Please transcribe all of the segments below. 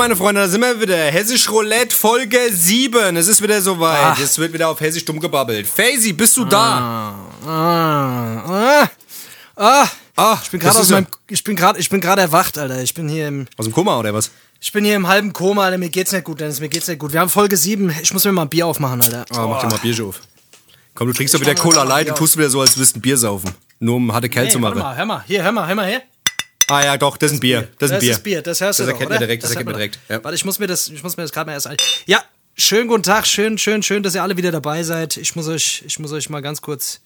Meine Freunde, da sind wir wieder. Hessisch Roulette Folge 7. Es ist wieder soweit. Es wird wieder auf Hessisch dumm gebabbelt. Faisy, bist du da? Ah, ah, Ah, ich bin das gerade aus ist er. meinem, ich bin gerade, ich bin gerade erwacht, Alter. Ich bin hier im, Aus dem Koma oder was? ich bin hier im halben Koma, Alter. Mir geht's nicht gut, Dennis. Mir geht's nicht gut. Wir haben Folge 7. Ich muss mir mal ein Bier aufmachen, Alter. Oh, mach dir mal Bierchen auf. Komm, du trinkst doch wieder Cola Light Bier und tust wieder so, als würdest du ein Bier saufen. Nur um harte Kerl Hey, zu machen. mal, hör mal. Hier, hör mal, hör mal her. Ah ja, doch, das ist ein Bier. Das ist ein Bier. Das ist Bier, das hörst du Das doch, erkennt oder? direkt, das erkennt man direkt. Ja. Warte, ich muss mir das, ich muss mir das gerade mal erst ein. Ja, schönen guten Tag, schön, schön, schön, dass ihr alle wieder dabei seid. Ich muss euch, ich muss euch mal ganz kurz,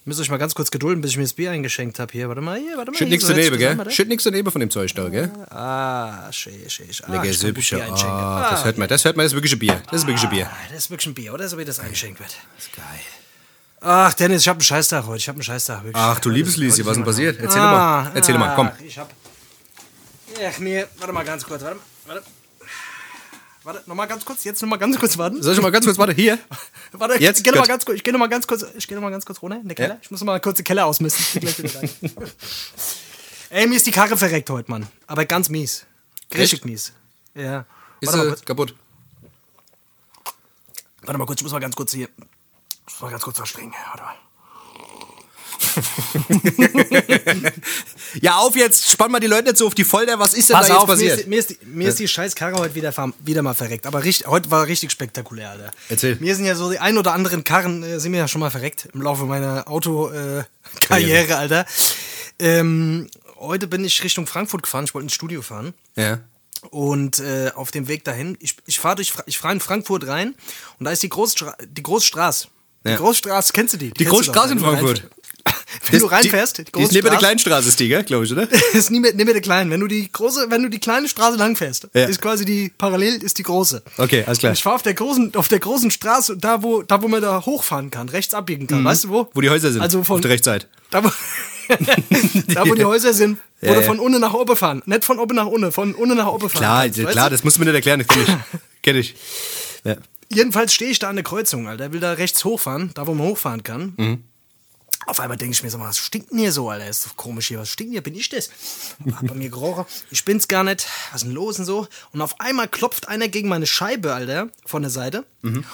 ich muss euch mal ganz kurz gedulden, bis ich mir das Bier eingeschenkt habe hier. Warte mal, hier, warte mal. Schütt hier, nix so, daneben, gell? warte. Schütt nix daneben von dem Zeug da, gell? Ah, schön, schön. Ah, Lecker ich kann gut Süppchen. Bier einschenken. Ah, das hört man, das hört man, das ist wirklich ein Bier. Das ist wirklich ein Bier. Ah, das ist wirklich ein Bier, oder? So wie das eingeschenkt wird. Das ist geil. Ach, Dennis, ich hab einen Scheißtag heute. Ich hab einen Scheißtag. Wirklich. Ach, du liebes Lisi, was ist denn passiert? Erzähl ah, mal. Erzähl mal, komm. ach, Ich hab. Ach, mir. Warte mal ganz kurz. Warte. Warte. Warte, nochmal ganz kurz. Jetzt nochmal ganz kurz warten. Soll ich mal ganz kurz, warte, hier. Warte, Jetzt? ich gehe nochmal ganz kurz. Ich gehe nochmal ganz kurz. Ich gehe noch mal ganz kurz runter in den Keller. Ja. Ich muss noch mal kurz den Keller ausmisten. Ey, mir ist die Karre verreckt heute, Mann. Aber ganz mies. Richtig mies. Ja. Ist Warte mal, kurz. kaputt. Warte mal kurz. Ich muss mal ganz kurz hier. Ich muss mal ganz kurz verstrengen. Warte mal. Ja, auf jetzt, spann mal die Leute nicht so auf die Folter. Was ist denn Pass da jetzt auf, mir passiert? ist, mir, ist die, mir ist die scheiß Karre heute wieder, wieder mal verreckt. Aber richtig, heute war richtig spektakulär, Alter. Erzähl. Mir sind ja so die ein oder anderen Karren, äh, sind mir ja schon mal verreckt im Laufe meiner Autokarriere, äh, Karriere, Alter. Ähm, heute bin ich Richtung Frankfurt gefahren, ich wollte ins Studio fahren. Ja. Und äh, auf dem Weg dahin, ich, ich fahre durch, ich fahre in Frankfurt rein und da ist die Großstra die Großstraße. Die Ja. Großstraße, kennst du die? Die du Großstraße in wenn du Frankfurt. Wenn du reinfährst, die, die ist neben der Kleinstraße, ist die, gell, glaube ich, oder? ist nie mehr der kleine. Wenn du die große, wenn du die kleine Straße langfährst, Ja. ist quasi die parallel ist die große. Okay, alles klar. Und ich fahre auf der großen, auf der großen Straße, da wo, da wo man da hochfahren kann, rechts abbiegen kann. Weißt du wo? Mhm. Wo die Häuser sind, Also von auf der Rechtsseite. da wo, da wo die Häuser sind, wo Ja, du von unten nach oben fahren, nicht von oben nach unten, von unten nach oben fahren. Klar, kannst, klar, das musst du mir nicht erklären, das kenn ich. kenn ich. Ja. Jedenfalls stehe ich da an der Kreuzung, Alter. Will da rechts hochfahren, da wo man hochfahren kann. Mhm. Auf einmal denke ich mir so, was stinkt denn hier so, Alter? Ist doch komisch hier. Was stinkt denn hier? Bin ich das? Hab bei mir gerochen. Ich bin's gar nicht. Was ist denn los und so? Und auf einmal klopft einer gegen meine Scheibe, Alter, von der Seite. Mhm.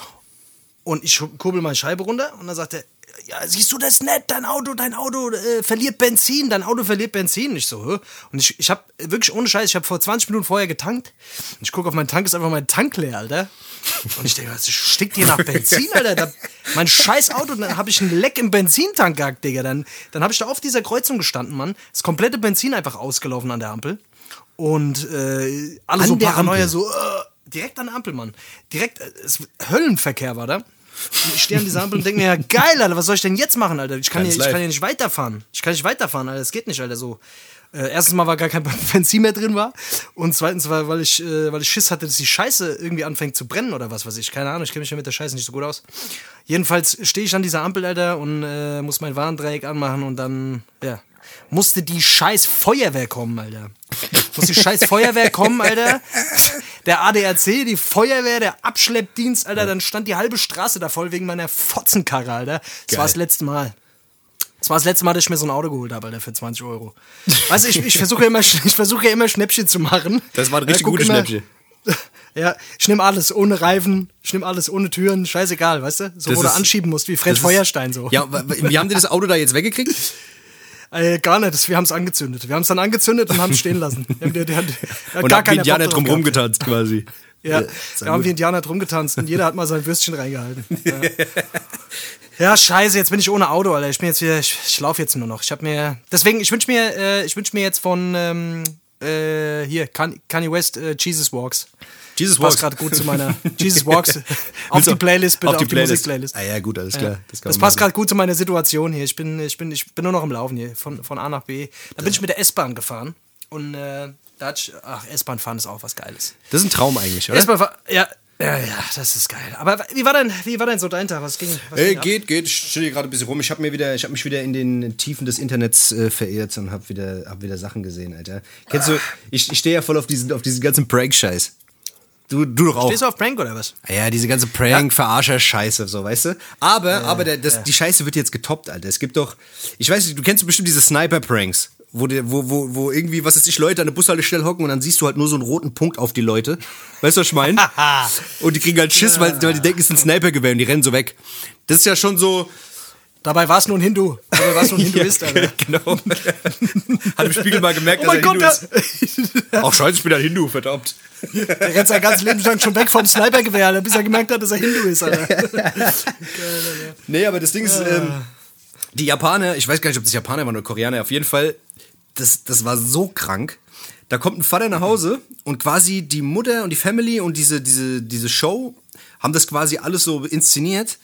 Und ich kurbel meine Scheibe runter und dann sagt er, ja, siehst du das nicht? Dein Auto, dein Auto äh, verliert Benzin, dein Auto verliert Benzin. Ich so, hä? Und ich, ich habe wirklich ohne Scheiß, ich habe vor 20 Minuten vorher getankt. Und ich gucke auf meinen Tank, ist einfach mein Tank leer, Alter. Und ich denke, was stinkt hier nach Benzin, Alter? Da, mein scheiß Auto, dann habe ich ein Leck im Benzintank gehabt, Digga. Dann, dann habe ich da auf dieser Kreuzung gestanden, Mann. Das komplette Benzin einfach ausgelaufen an der Ampel. Und äh, alle An so Paranoia, Ampel? so, äh, direkt an der Ampel, Mann. Direkt, äh, es, Höllenverkehr war da. Und ich stehe an dieser Ampel und denke mir, ja geil, Alter, was soll ich denn jetzt machen, Alter? Ich kann, hier, ich kann hier nicht weiterfahren. Ich kann nicht weiterfahren, Alter, das geht nicht, Alter, so. Äh, erstens mal, weil gar kein Benzin mehr drin war. Und zweitens, weil, weil, ich, äh, weil ich Schiss hatte, dass die Scheiße irgendwie anfängt zu brennen oder was weiß ich. Keine Ahnung, ich kenne mich ja mit der Scheiße nicht so gut aus. Jedenfalls stehe ich an dieser Ampel, Alter, und äh, muss mein Warndreieck anmachen und dann, ja, musste die scheiß Feuerwehr kommen, Alter. Muss die scheiß Feuerwehr kommen, Alter. Der ADAC, die Feuerwehr, der Abschleppdienst, Alter, dann stand die halbe Straße da voll wegen meiner Fotzenkarre, Alter. Das Geil. war das letzte Mal. Das war das letzte Mal, dass ich mir so ein Auto geholt habe, Alter, für 20 Euro. Weißt du, ich, ich versuche ja immer, ich versuche ja immer Schnäppchen zu machen. Das war ein richtig gutes Schnäppchen. Ja, ich nehme alles ohne Reifen, ich nehme alles ohne Türen, scheißegal, weißt du? So, Das wo du ist- anschieben musst, wie Fred Feuerstein so. Ja, wie haben die das Auto da jetzt weggekriegt? Äh, gar nicht, wir haben es angezündet. Wir haben es dann angezündet und haben es stehen lassen. Wir haben, der, der, hat Und gar haben die keiner Indianer drum gehabt. rumgetanzt quasi. Ja, sehr da haben wir Indianer drum getanzt und jeder hat mal sein Würstchen reingehalten. Ja. ja, scheiße, jetzt bin ich ohne Auto, Alter. Ich bin jetzt wieder, ich, ich laufe jetzt nur noch. Ich habe mir, deswegen, ich wünsche mir, äh, ich wünsche mir jetzt von, ähm, äh, hier, Kan- Kanye West, äh, Jesus Walks. Jesus Passt Walks. gerade gut zu meiner Jesus Walks. auf die Playlist, bitte, auf auf die die, Playlist. Musikplaylist. Ah ja, gut, alles klar. Das, kann Das man passt gerade gut zu meiner Situation hier. Ich bin, ich bin, ich bin nur noch im Laufen hier, von, von A nach B. Da bin ich mit der S-Bahn gefahren. Und äh, da hat ich, ach, S-Bahn fahren ist auch was Geiles. Das ist ein Traum eigentlich, oder? S-Bahn ja, ja, ja, das ist geil. Aber wie war denn, wie war denn so dein Tag? Was ging? Was Äh, ging ab? geht, geht. Ich hier gerade ein bisschen rum. Ich habe mir wieder, ich habe mich wieder in den Tiefen des Internets äh, verirrt und habe wieder, hab wieder Sachen gesehen, Alter. Kennst du? Ich, ich stehe ja voll auf diesen, auf diesen ganzen Prank-Scheiß. Du, du doch auch. Stehst du auf Prank oder was? Ja, diese ganze Prank-Verarscher-Scheiße, so, weißt du? Aber, aber der, das, die Scheiße wird jetzt getoppt, Alter. Es gibt doch, ich weiß nicht, du kennst bestimmt diese Sniper-Pranks, wo, wo, wo, wo irgendwie, was weiß ich, Leute an der Bushaltestelle hocken und dann siehst du halt nur so einen roten Punkt auf die Leute. Weißt du, was ich meine? und die kriegen halt Schiss, weil, weil die denken, es ist ein Snipergewehr und die rennen so weg. Das ist ja schon so, Dabei war es nur ein Hindu. Dabei war es nur ein Hinduist, Alter. genau. Hat im Spiegel mal gemerkt, Oh dass mein er Hindu Gott, ist. Ach scheiße, ich bin ein Hindu, verdammt. der rennt sein ganzes Leben lang schon weg vom Snipergewehr, Alter, bis er gemerkt hat, dass er Hindu ist, Alter. Nee, aber das Ding ist, ähm, die Japaner, ich weiß gar nicht, ob das Japaner waren oder Koreaner, auf jeden Fall, das, das war so krank. Da kommt ein Vater nach Hause und quasi die Mutter und die Family und diese, diese, diese Show haben das quasi alles so inszeniert.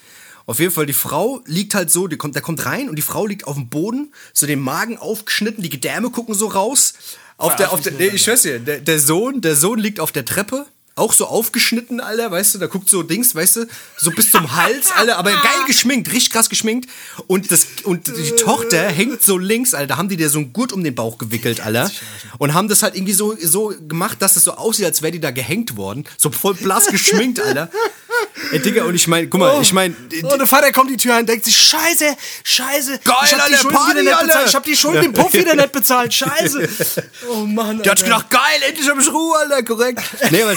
Auf jeden Fall, die Frau liegt halt so, die kommt, der kommt rein und die Frau liegt auf dem Boden, so den Magen aufgeschnitten, die Gedärme gucken so raus. Auf der, auf der, nee, ich schwör's dir, der, der Sohn, der Sohn liegt auf der Treppe, auch so aufgeschnitten, Alter, weißt du, da guckt so Dings, weißt du, so bis zum Hals, Alter, aber geil geschminkt, richtig krass geschminkt. Und, das, und die Tochter hängt so links, Alter, da haben die dir so einen Gurt um den Bauch gewickelt, Alter. Und haben das halt irgendwie so, so gemacht, dass es so aussieht, als wäre die da gehängt worden. So voll blass geschminkt, Alter. Ey, Digga, und ich meine, guck mal, ich meine, Und der Vater kommt die Tür ein und denkt sich, scheiße, scheiße. Geil, ich hab die Alter, Schulden Party, wieder nicht Alter. bezahlt. Ich hab die Schulden im Puff wieder nicht bezahlt. Scheiße. Oh Mann, der hat gedacht, geil, endlich hab ich Ruhe, Alter, korrekt. Nee, aber,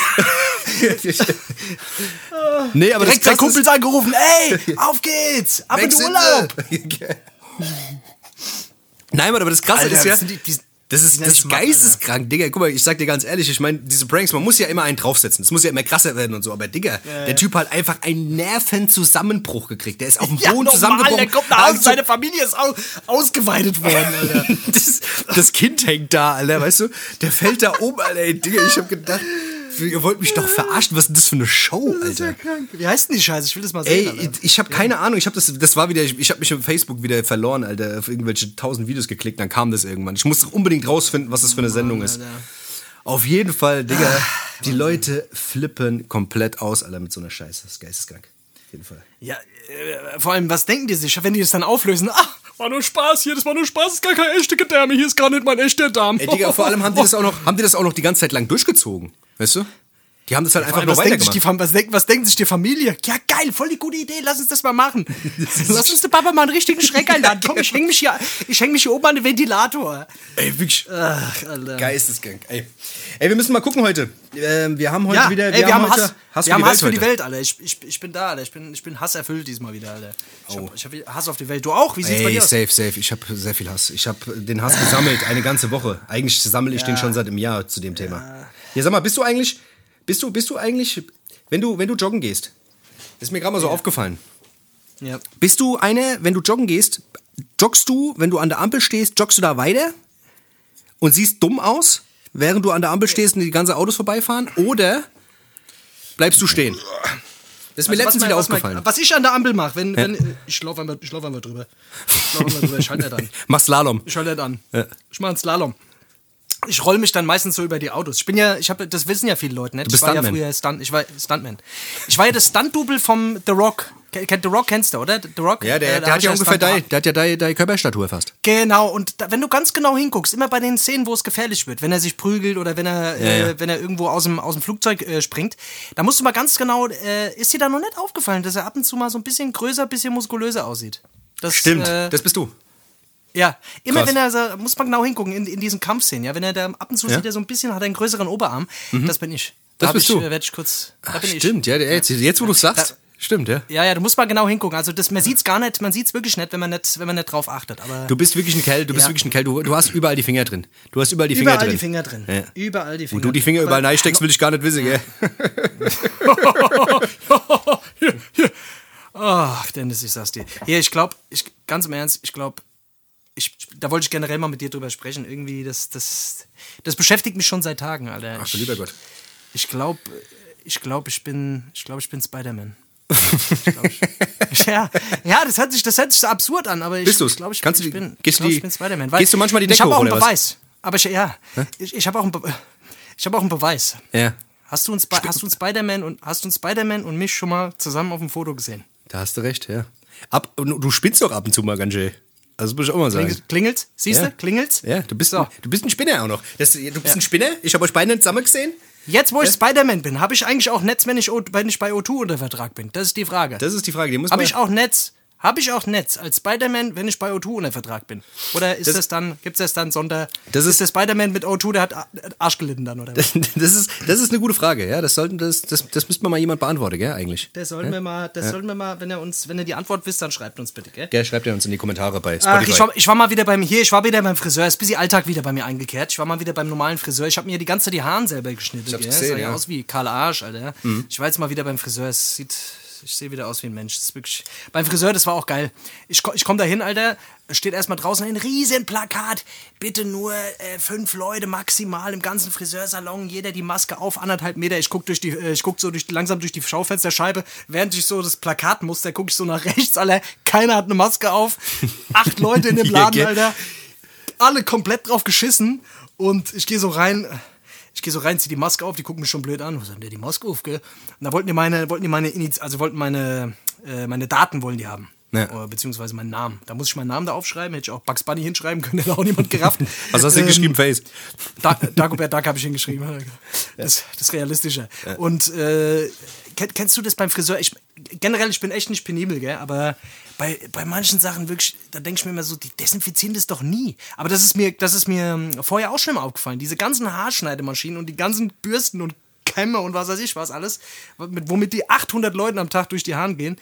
nee, aber Direkt das ist- Kumpels angerufen, ey, auf geht's, ab in den Urlaub. Nein, Mann, aber das Krasse Alter, ist ja, das die- die- das ist, das geisteskrank, Digga. Guck mal, ich sag dir ganz ehrlich, ich meine, diese Pranks, man muss ja immer einen draufsetzen. Es muss ja immer krasser werden und so. Aber Digga, der Typ hat einfach einen Nervenzusammenbruch gekriegt. Der ist auf dem Ja, Boden normal, zusammengebrochen. der kommt nach Hause, Also- seine Familie ist aus, ausgeweitet worden, Alter. das, das Kind hängt da, Alter, weißt du? Der fällt da um, Alter. Ey, Digga, ich hab gedacht, ihr wollt mich doch verarschen. Was ist denn das für eine Show, Alter? Wie heißt denn die Scheiße? Ich will das mal sehen, Ey, Alter. ich habe keine Ahnung. Ich habe das, das war wieder, ich, ich habe mich auf Facebook wieder verloren, Alter, auf irgendwelche tausend Videos geklickt, dann kam das irgendwann. Ich musste unbedingt rausfinden, was das für eine Sendung ist. Alter. Auf jeden Fall, Digga, die Leute flippen komplett aus, Alter, mit so einer Scheiße. Das ist geisteskrank. Auf jeden Fall. Ja, äh, vor allem, was denken die sich, wenn die das dann auflösen? Ach, war nur Spaß hier, das war nur Spaß, das ist gar keine echte Gedärme, hier ist gar nicht mein echter Darm. Ey, Digga, vor allem haben die das auch noch, haben die das auch noch die ganze Zeit lang durchgezogen. Weißt du? Die haben das halt Vor einfach was, denkt sich die, was, denkt, was denkt sich die Familie? Ja, geil, voll die gute Idee, lass uns das mal machen. lass uns der Papa mal einen richtigen Schreck einladen. Komm, ich häng mich hier, ich häng mich hier oben an den Ventilator. Ey, wirklich. Ach, Alter. Geisteskrank, ey. Ey, wir müssen mal gucken heute. Ähm, wir haben heute Ja, wieder, ey, wir, haben heute Hass, Hass wir haben Hass für die. Welt, Alter. Ich, ich, ich bin da, Alter. Ich bin, ich bin hasserfüllt diesmal wieder, Alter. Ich hab, ich hab Hass auf die Welt. Du auch? Wie sieht's bei Ey, dir aus? safe, safe. Ich habe sehr viel Hass. Ich habe den Hass gesammelt, eine ganze Woche. Eigentlich sammle ich den schon seit einem Jahr zu dem Thema. Ja, sag mal, bist du eigentlich, bist du, bist du eigentlich, wenn du, wenn du joggen gehst, das ist mir gerade mal so aufgefallen. Ja. Bist du eine, wenn du joggen gehst, joggst du, wenn du an der Ampel stehst, joggst du da weiter und siehst dumm aus, während du an der Ampel stehst und die ganzen Autos vorbeifahren? Oder bleibst du stehen? Das ist mir Also, letztens was wieder mein- was mein- aufgefallen. Was ich an der Ampel mache, wenn, wenn ich laufe einfach, ich lauf einfach drüber. Ich laufe einfach drüber, ich halte nicht an. Mach Slalom. Ich halte nicht an. Ja. Ich mache einen Slalom. Ich roll mich dann meistens so über die Autos. Ich bin ja, ich habe, das wissen ja viele Leute nicht. bist ich war ja Stuntman. früher Stunt, ich war Stuntman. Ich war ja das Stunt-Double vom The Rock. Kennt The Rock kennst du, oder? The Rock? Ja, der, Äh, der hat ja ungefähr deine, der hat ja deine, deine Körperstatur fast. Genau, und da, wenn du ganz genau hinguckst, immer bei den Szenen, wo es gefährlich wird, wenn er sich prügelt oder wenn er, Ja, äh, ja. wenn er irgendwo aus dem, aus dem Flugzeug äh, springt, da musst du mal ganz genau, äh, ist dir da noch nicht aufgefallen, dass er ab und zu mal so ein bisschen größer, bisschen muskulöser aussieht? Das, Stimmt, Äh, das bist du. Ja, immer Krass. wenn er, so, muss man genau hingucken in, in diesen Kampfszenen, ja, wenn er da ab und zu Ja? sieht er so ein bisschen, hat er einen größeren Oberarm, das bin ich. Das hab bist ich, du. äh, Werd ich kurz, da Ach, stimmt, ja, der, jetzt, jetzt wo du sagst, Da- stimmt, ja. ich. Ja, ja, du musst mal genau hingucken. Also das, man sieht's gar nicht, man sieht's wirklich nicht, wenn man nicht, wenn man nicht drauf achtet. Aber Du bist wirklich ein Kerl, du bist Ja. wirklich ein Kerl, du, du hast überall die Finger drin. Du hast überall die Finger überall drin. die Finger drin. Ja. Überall die Finger. Wo du die Finger Aber- überall reinsteckst, will ich gar nicht wissen, gell? Ach, Dennis, ich sag's dir. Hier, ich glaube, ich, ganz im Ernst, ich glaube, ich, da wollte ich generell mal mit dir drüber sprechen. Irgendwie, das, das, das beschäftigt mich schon seit Tagen, Alter. Ach du lieber Gott. Ich glaube, ich glaube, ich bin, ich glaube, ich bin Spider-Man. Ich ich, ja, ja, das hört sich, das hört sich so absurd an, aber ich, Bist du's? ich glaube, ich, Kannst ich bin, gehst ich, glaub, ich bin Spider-Man. gehst du manchmal die Ich Decke habe auch einen was? Beweis. Aber ich, ja, ich, ich habe auch einen, Be ich habe auch einen Beweis. Ja. Hast du uns, hast du uns Spider-Man und hast du uns Spider-Man und mich schon mal zusammen auf dem Foto gesehen? Da hast du recht, ja. Ab, du spinnst doch ab und zu mal ganz schön. Also das muss ich auch mal sagen. Klingelt, klingelt's? Siehst du? Ja. Klingelt's? Ja, du bist, So. du bist ein Spinner auch noch. Das, du bist ein Spinner? Ich habe euch beide nicht zusammen gesehen. Jetzt, wo ich Spider-Man bin, habe ich eigentlich auch Netz, wenn ich, wenn ich bei O2 unter Vertrag bin? Das ist die Frage. Das ist die Frage, die muss Habe ich auch Netz? Habe ich auch Netz als Spider-Man, wenn ich bei O2 unter Vertrag bin? Oder ist Das- das, dann, gibt es das dann Sonder. Das ist- ist der Spider-Man mit O2, der hat Arsch gelitten dann, oder? was? Das ist, das ist eine gute Frage, ja. Das, sollten, das, das, das müsste mal jemand beantworten, gell, eigentlich. Das sollten wir mal, das sollten wir mal, wenn ihr uns, wenn ihr die Antwort wisst, dann schreibt uns bitte, gell? Gell, schreibt ihr uns in die Kommentare bei Spotify. Ach, ich, war, ich war mal wieder beim hier, ich war wieder beim Friseur, ist ein bisschen Alltag wieder bei mir eingekehrt. Ich war mal wieder beim normalen Friseur. Ich habe mir die ganze Zeit die Haaren selber geschnitten. Ich hab's gell? gesehen, Sah ja ja. Mhm. aus wie Karl Arsch, Alter. Ich war jetzt mal wieder beim Friseur. Es sieht, ich sehe wieder aus wie ein Mensch. Das ist wirklich. Beim Friseur, das war auch geil. Ich, ich komme da hin, Alter. Steht erstmal draußen ein riesen Plakat. Bitte nur äh, fünf Leute maximal im ganzen Friseursalon. Jeder die Maske auf, anderthalb Meter. Ich guck durch die, äh, ich guck so durch, langsam durch die Schaufensterscheibe. Während ich so das Plakat muster, gucke ich so nach rechts, Alter. Keiner hat eine Maske auf. Acht Leute in dem Laden? Alter alle komplett drauf geschissen und ich gehe so rein, ich gehe so rein, zieh die Maske auf, die gucken mich schon blöd an. Was haben der die Maske auf, gell? Und da wollten die meine, wollten die meine also wollten meine, äh, meine Daten wollen die haben. Ja. Oder beziehungsweise meinen Namen. Da muss ich meinen Namen da aufschreiben, hätte ich auch Bugs Bunny hinschreiben können, hätte auch niemand gerafft. Was hast du Ähm, geschrieben, Face? Da, Dagobert Duck habe ich hingeschrieben. Das, das ist realistischer. Und äh, kenn, kennst du das beim Friseur? Ich, generell, ich bin echt nicht penibel, gell? aber bei, bei manchen Sachen wirklich, da denke ich mir immer so, die desinfizieren das doch nie. Aber das ist mir, das ist mir ähm, vorher auch schon mal aufgefallen. Diese ganzen Haarschneidemaschinen und die ganzen Bürsten und Kämme und was weiß ich was alles, mit, womit die 800 Leuten am Tag durch die Haaren gehen.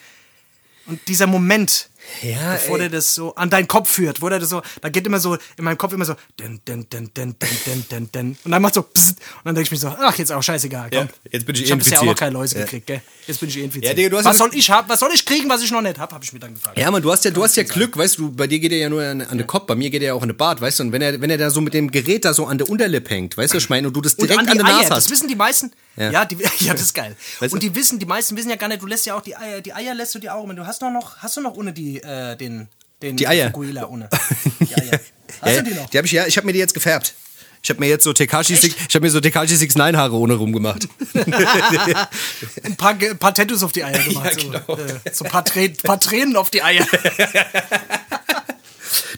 Und dieser Moment, Ja, bevor ey. der das so an deinen Kopf führt, wo der das so, da geht immer so, in meinem Kopf immer so, den, den, den, den, den, den, den, den. Und dann macht so, pssst, und dann denke ich mir so, ach, jetzt auch scheißegal, komm. Ja, jetzt bin ich ich hab bisher auch noch infiziert. keine Läuse Ja. gekriegt, gell. Jetzt bin ich eh infiziert. Ja, was ja- soll ich haben, was soll ich kriegen, was ich noch nicht habe, habe ich mir dann gefragt. Ja, man, du hast ja, du hast ja Glück, weißt du, bei dir geht er ja nur an, an den Kopf, bei mir geht er ja auch an den Bart, weißt du, und wenn er, wenn er da so mit dem Gerät da so an der Unterlippe hängt, weißt du, was ich meine, und du das Und direkt an an, die der Eier, Nase das hast. wissen die meisten. Ja. Ja, die, ja das ist geil. Weißt und die wissen, die meisten wissen ja gar nicht, du lässt ja auch die Eier, die Eier lässt du dir auch, immer. du hast doch noch, hast du noch ohne die, äh, den, den Die Eier. Fukuhila ohne. Die Eier. Hast ja, du die noch? Die habe ich ja, ich habe mir die jetzt gefärbt. Ich habe mir jetzt so Tekashi Six, ich habe mir so Tekashi 69 Haare ohne rumgemacht. ein paar, Ge- paar Tattoos auf die Eier gemacht. Ja, genau. so, äh, so ein paar, Trä paar Tränen auf die Eier.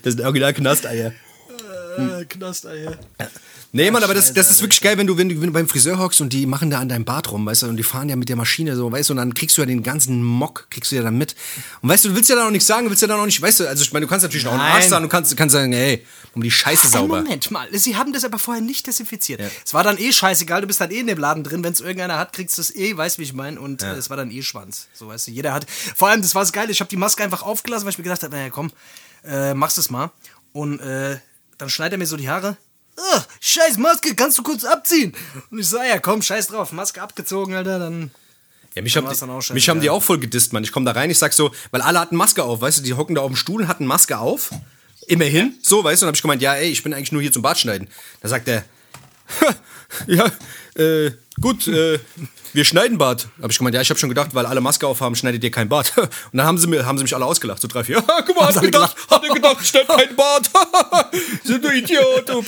Das sind original Knasteier. Äh, Knasteier. Nee, Mann, aber das, das ist wirklich geil, wenn du, wenn, du, wenn du beim Friseur hockst und die machen da an deinem Bart rum, weißt du, und die fahren ja mit der Maschine so, weißt du, und dann kriegst du ja den ganzen Mock, kriegst du ja dann mit. Und weißt du, du willst ja dann auch nicht sagen, du willst ja dann auch nicht, weißt du, also ich meine, du kannst natürlich auch einen Nein. Arsch sagen, du kannst, kannst sagen, ey, um die Scheiße sauber. Moment mal, sie haben das aber vorher nicht desinfiziert. Es war dann eh scheißegal, du bist dann eh in dem Laden drin, wenn es irgendeiner hat, kriegst du es eh, weißt wie ich meine, und äh, es war dann eh Schwanz. So weißt du, jeder hat. Vor allem, das war das Geile, ich habe die Maske einfach aufgelassen, weil ich mir gedacht habe, naja, komm, äh, machst es mal. Und äh, dann schneidet er mir so die Haare. Ugh, scheiß Maske, kannst du kurz abziehen? Und ich so, ja, komm, scheiß drauf, Maske abgezogen, Alter, dann. Ja, mich, Dann haben die, dann mich haben die auch voll gedisst, Mann. Ich komme da rein, ich sag so, weil alle hatten Maske auf, weißt du, die hocken da auf dem Stuhl, hatten Maske auf. Immerhin, so, weißt du, und hab ich gemeint, ja, ey, ich bin eigentlich nur hier zum Bart schneiden. Da sagt er, ja, äh, gut, äh, wir schneiden Bart. Hab ich gemeint, ja, ich habe schon gedacht, weil alle Maske aufhaben, schneidet ihr kein Bart. Und dann haben sie, mir, haben sie mich alle ausgelacht, so drei, vier. guck mal, hat alle gedacht, hat er gedacht, schneidet kein Bart. Sind du Idiot, du.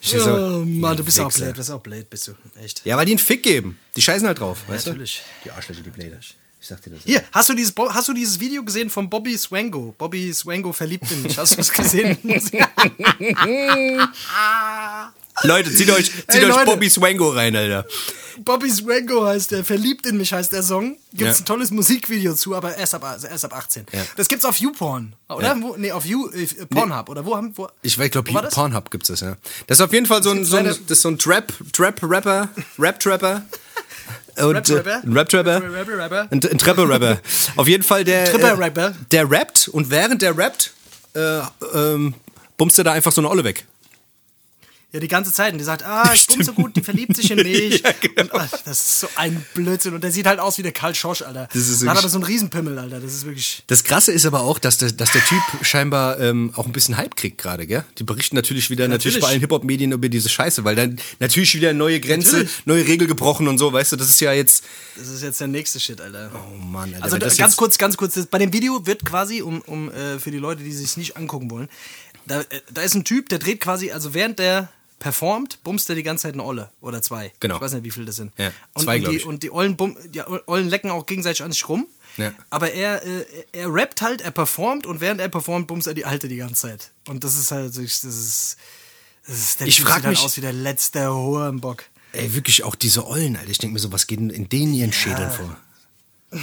Ich so, Oh Mann, du bist auch blöd, du bist auch blöd, bist du. Echt. Ja, weil die einen Fick geben. Die scheißen halt drauf, weißt natürlich. du? Die Arschlöcher, die Pläne. Ich sag dir das. Hier, hast du, dieses, hast du dieses Video gesehen von Bobby Swango? Bobby Swango verliebt in mich. Hast du das gesehen? Leute, zieht euch, zieht Ey, euch Leute. Bobby Swango rein, Alter. Bobby Swango heißt der, verliebt in mich heißt der Song. Gibt's Ja. ein tolles Musikvideo zu, aber erst ab, also erst ab 18. Ja. Das gibt's auf YouPorn, oder? Ja. Wo, nee, auf You, äh, Pornhub, oder wo haben, wo? Ich weiß, glaube? Pornhub gibt's das, ja. Das ist auf jeden Fall so ein, so ein, das ist so ein Trap, Trap-Rapper, Rap-Trapper. Und, äh, Ein Rap-Trapper. Ein, ein Trapper-Rapper. Auf jeden Fall der. Tripper-Rapper. Äh, der rappt und während der rappt, äh, ähm, bummst du da einfach so eine Olle weg. Ja, die ganze Zeit. Und die sagt, ah, ich bin so gut, die verliebt sich in mich. Ja, genau. und, ach, das ist so ein Blödsinn. Und der sieht halt aus wie der Karl Schosch, Alter. Das ist hat aber so einen Riesenpimmel, Alter. Das ist wirklich. Das Krasse ist aber auch, dass der, dass der Typ scheinbar ähm, auch ein bisschen Hype kriegt gerade, gell? Die berichten natürlich wieder, natürlich, natürlich. bei allen Hip-Hop-Medien über diese Scheiße, weil dann natürlich wieder eine neue Grenze, Natürlich. neue Regel gebrochen und so, weißt du, das ist ja jetzt. Das ist jetzt der nächste Shit, Alter. Oh Mann, Alter. Also ganz kurz, ganz kurz, bei dem Video wird quasi, um, um äh, für die Leute, die sich nicht angucken wollen, da, äh, da ist ein Typ, der dreht quasi, also während der performt, bumst er die ganze Zeit eine Olle oder zwei. Genau. Ich weiß nicht, wie viele das sind. Ja, und, zwei, und, die, ich. und die Ollen, bum, die Ollen lecken auch gegenseitig an sich rum. Ja. Aber er, äh, er rappt halt, er performt und während er performt, bumst er die Alte die ganze Zeit. Und das ist halt, das ist, das ist, der Ich Typ frag sieht halt mich- aus wie der letzte Hurenbock. Ey, wirklich auch diese Ollen, Alter. Ich denke mir so, was geht denn in denen ihren Schädeln vor?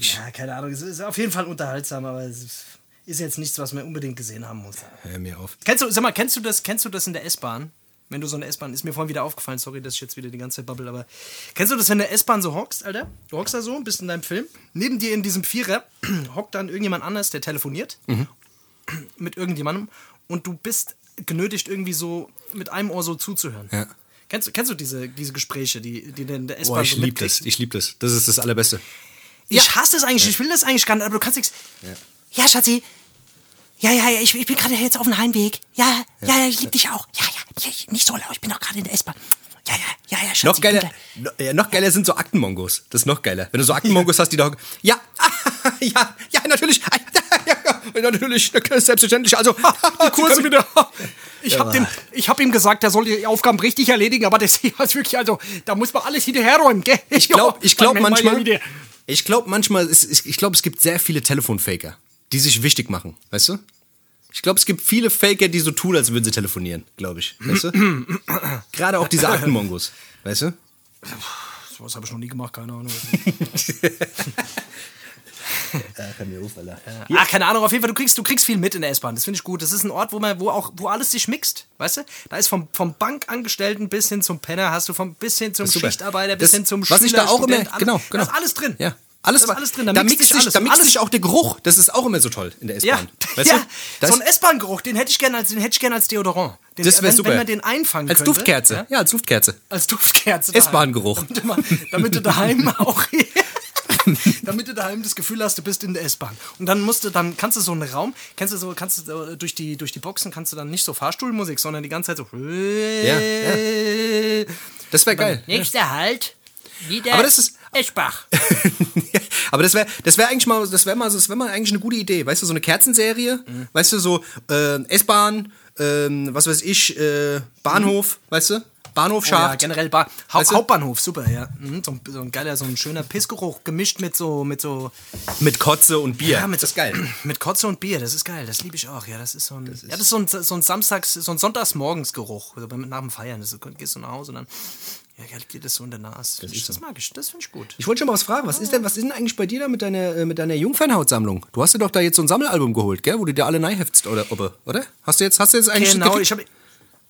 Ja, keine Ahnung, es ist auf jeden Fall unterhaltsam, aber es ist- ist jetzt nichts, was man unbedingt gesehen haben muss. Hör mir auf. Kennst du, sag mal, kennst du das, kennst du das in der S-Bahn? Wenn du so eine S-Bahn, ist mir vorhin wieder aufgefallen, sorry, dass ich jetzt wieder die ganze Zeit babbel, aber kennst du das, wenn der S-Bahn so hockst, Alter? Du hockst da so, bist in deinem Film, neben dir in diesem Vierer hockt dann irgendjemand anders, der telefoniert mit irgendjemandem und du bist genötigt, irgendwie so mit einem Ohr so zuzuhören. Ja. Kennst, du- kennst du diese, diese Gespräche, die, die in der Boah, S-Bahn ich so lieb mitkriegst? das. Ich lieb das. Das ist das Allerbeste. Ich hasse das eigentlich, ich will das eigentlich gar nicht, aber du kannst nichts. Ja. Schatzi. Ja, ja, ja, ich, ich bin gerade jetzt auf dem Heimweg. Ja, ja, ja, ich liebe dich auch. Ja, ja, ja, ich- nicht so laut, ich bin auch gerade in der S-Bahn. Ja, ja, ja, ja, Schatzi. Noch geiler, no, ja, noch geiler sind so Aktenmongos. Das ist noch geiler. Wenn du so Aktenmongos hast, die da. Ja, ja, ja, natürlich. Ja, ja, natürlich, selbstverständlich. Also, die Kurse wieder. Ich hab, dem, ich hab ihm gesagt, er soll die Aufgaben richtig erledigen, aber das ist wirklich, also, da muss man alles hinterherräumen, gell? Ich glaube ich glaub manchmal, ich glaube manchmal, ist- ich glaube, es gibt sehr viele Telefonfaker, die sich wichtig machen, weißt du? Ich glaube, es gibt viele Faker, die so tun, als würden sie telefonieren, glaube ich, weißt du? Gerade auch diese Aktenmongos, weißt du? Was habe ich noch nie gemacht, keine Ahnung. Ah, keine Ahnung, auf jeden Fall, du kriegst, du kriegst viel mit in der S-Bahn. Das finde ich gut. Das ist ein Ort, wo man, wo auch, wo alles sich mixt, weißt du? Da ist vom, vom Bankangestellten bis hin zum Penner, hast du vom bis hin zum. Schichtarbeiter bis Das- hin zum was ich da auch immer, Student, alles- genau, Da genau. ist alles drin. Ja. Alles, da ist alles drin. Da, mixt mixt sich alles. da mixt alles sich auch der Geruch. Das ist auch immer so toll in der ja, S-Bahn. Weißt ja. du? Da so ein S-Bahn-Geruch, den hätte ich gerne als, den hätte ich gerne als Deodorant. Den, das wäre super. Wenn man den einfangen Als könnte. Duftkerze. Ja? Ja, als Duftkerze. Als Duftkerze. S-Bahn-Geruch. Damit, du mal- damit du daheim auch. damit du daheim das Gefühl hast, du bist in der S-Bahn. Und dann musst du, dann kannst du so einen Raum, kennst du so, kannst du durch die, durch die Boxen kannst du dann nicht so Fahrstuhlmusik, sondern die ganze Zeit so. Ja, Das wäre geil. Nächster Halt. Wieder Aber das ist- Eschbach. Aber das wäre das wär eigentlich mal, das wäre mal, das wäre mal eigentlich eine gute Idee. Weißt du, so eine Kerzenserie, Mhm. weißt du, so äh, S-Bahn, ähm, was weiß ich, äh, Bahnhof, weißt du? Bahnhof Oh ja, generell Bar Hau Weißt du? Hauptbahnhof, super, ja. Mhm, so, ein, so ein geiler, so ein schöner Pissgeruch gemischt mit so, mit so, mit Kotze und Bier. Ja, mit das ist geil. Mit Kotze und Bier, das ist geil, das liebe ich auch. Ja, das ist so ein, ja, das ist so ein, so ein Samstags, so ein Sonntagsmorgensgeruch. Also nach dem Feiern. Das, du gehst du nach Hause und dann ja, geht das so in der Nase. Das, ich, das mag ich, das finde ich gut. Ich wollte schon mal was fragen. Was ist denn, was ist denn eigentlich bei dir da mit deiner, äh, mit deiner Jungfernhautsammlung? Du hast dir doch da jetzt so ein Sammelalbum geholt, gell? Wo du dir alle neiheftst, oder, oder? oder? Hast du jetzt, hast du jetzt eigentlich Genau, ich habe.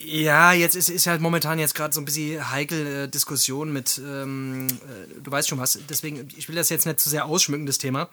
Ja, jetzt ist, ist halt momentan jetzt gerade so ein bisschen heikel äh, Diskussion mit, ähm, äh, du weißt schon was, deswegen, ich will das jetzt nicht zu sehr ausschmücken, das Thema.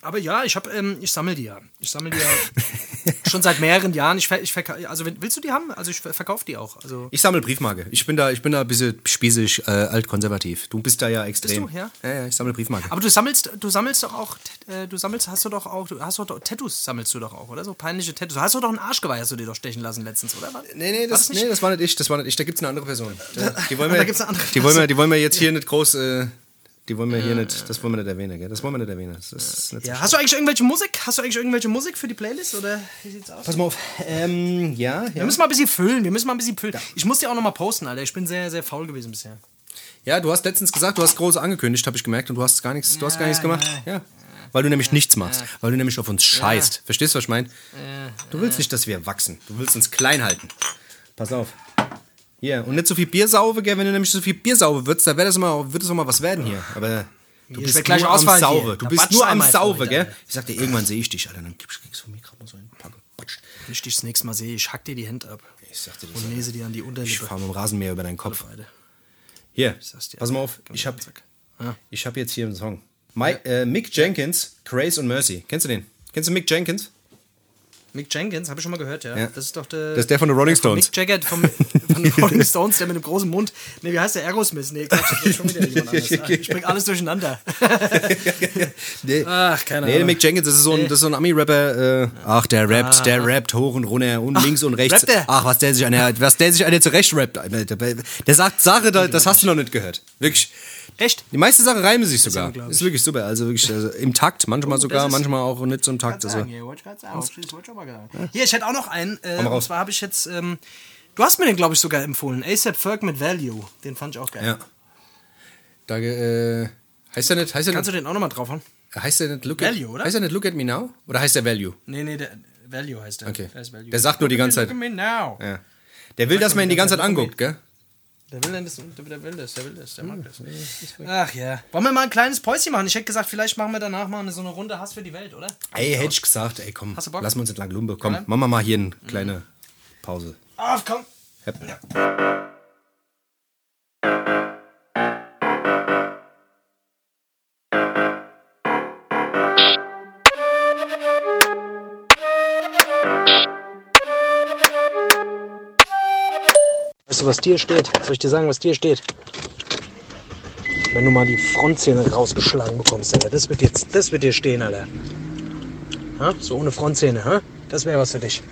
Aber ja, ich habe, ähm, ich sammle die ja. Ich sammle die ja schon seit mehreren Jahren. Ich, ich also willst du die haben? Also ich ver- verkaufe die auch. Also Ich sammle Briefmarke. Ich bin da, ich bin da ein bisschen spießig, äh, altkonservativ. Du bist da ja extrem. du, ja? Ja, ja, ich sammle Briefmarke. Aber du sammelst, du sammelst doch auch, äh, du sammelst, hast du doch auch, du hast doch Tattoos sammelst du doch auch, oder? So peinliche Tattoos. Hast du doch ein Arschgeweih, hast du dir doch stechen lassen letztens, oder? War- Nee, nee, das, nee, das war nicht ich, das war nicht ich. Da gibt's eine andere Person. Die wollen wir, Da gibt's eine andere die wollen wir, die wollen wir jetzt hier nicht groß, äh, die wollen wir hier nicht, das wollen wir nicht erwähnen, gell? Das wollen wir nicht erwähnen. Das ist nicht so Ja, hast du eigentlich irgendwelche Musik? Hast du eigentlich irgendwelche Musik für die Playlist oder wie sieht's aus? Pass mal auf. Ähm, ja, ja. Wir müssen mal ein bisschen füllen, wir müssen mal ein bisschen füllen. Ich muss dir auch noch mal posten, Alter. Ich bin sehr, sehr faul gewesen bisher. Ja, du hast letztens gesagt, du hast groß angekündigt, habe ich gemerkt, und du hast gar nichts, du hast gar Ja, nichts gemacht. Ja. Weil du nämlich nichts machst, weil du nämlich auf uns scheißt. Verstehst du, was ich meine? Du willst nicht, dass wir wachsen. Du willst uns klein halten. Pass auf. Hier, und nicht so viel Biersauve, gell? Wenn du nämlich so viel Biersauve würdest, dann wird das mal, wird das mal was werden hier. Aber du bist gleich nur am. Sauve. Du bist nur am Sauve, gell? Ich sag dir, irgendwann sehe ich dich, Alter. Dann kriegst du von mir gerade mal so ein paar gebatscht. Wenn ich dich das nächste Mal sehe, ich hack dir die Hände ab. Ich sag dir das. Und lese dir an die Ich Unterlippe. fahre mit dem Rasenmäher über deinen Kopf. Hier, pass mal auf. Ich hab. Ja. ich hab jetzt hier einen Song. Mike, äh, Mick Jenkins, Grace und Mercy. Kennst du den? Kennst du Mick Jenkins? Mick Jenkins, habe ich schon mal gehört, ja. Ja. Das ist doch der. Das ist der von den Rolling Stones. Mick Jagger von, von den Rolling Stones, der mit dem großen Mund. Nee, wie heißt der? Aerosmith? Nee, Quatsch, das ist schon wieder jemand anderes. Ah, Ich bring alles durcheinander. Nee. Ach, keine Nee, Ahnung. Mick Jenkins, das ist so ein, das ist so ein Ami-Rapper. Äh, ach, der rappt, der rappt hoch und runter und links und rechts. rappt der? Ach, was der sich der, was der sich der zurecht rappt. Der, sagt Sache, da, das hast du noch nicht gehört. Wirklich. Echt? Die meiste Sache reimen sich sogar. unglaublich. Ist wirklich super. Also wirklich also im Takt, manchmal sogar, Oh, ist- manchmal auch nicht so im Takt. Also. Sagen, ich grad sagen. Wollte ich schon mal sagen. Hier, ich hätte auch noch einen. Äh, und zwar habe ich jetzt. Ähm, du hast mir den, glaube ich, sogar empfohlen. ASAP Ferg mit Value. Den fand ich auch geil. Ja. Da, äh, heißt der nicht, heißt der Kannst du nicht, den auch nochmal draufhauen? heißt der nicht Look Value, at, oder? Heißt der nicht Look at Me Now? Oder heißt der Value? Nee, nee, der Value heißt der. Okay. Der, ist Value. Der sagt nur die ganze Look Zeit. at me now. Ja. Der will, dass man ihn die ganze Zeit anguckt, gell? Der will das, der will das, der will das, der mag das. Ach ja. Wollen wir mal ein kleines Päuschen machen? Ich hätte gesagt, vielleicht machen wir danach mal so eine Runde Hass für die Welt, oder? Ey, hätte ich gesagt, ey, komm, Hast du Bock? lass wir uns entlang Lumbe. Komm, Ja. machen wir mal hier eine kleine Pause. Ah, komm. Hepp. Weißt du, was dir steht? Soll ich dir sagen, was dir steht? Wenn du mal die Frontzähne rausgeschlagen bekommst, Alter. Das wird jetzt, das wird dir stehen, Alter. Ha? So ohne Frontzähne, ha? Das wäre was für dich.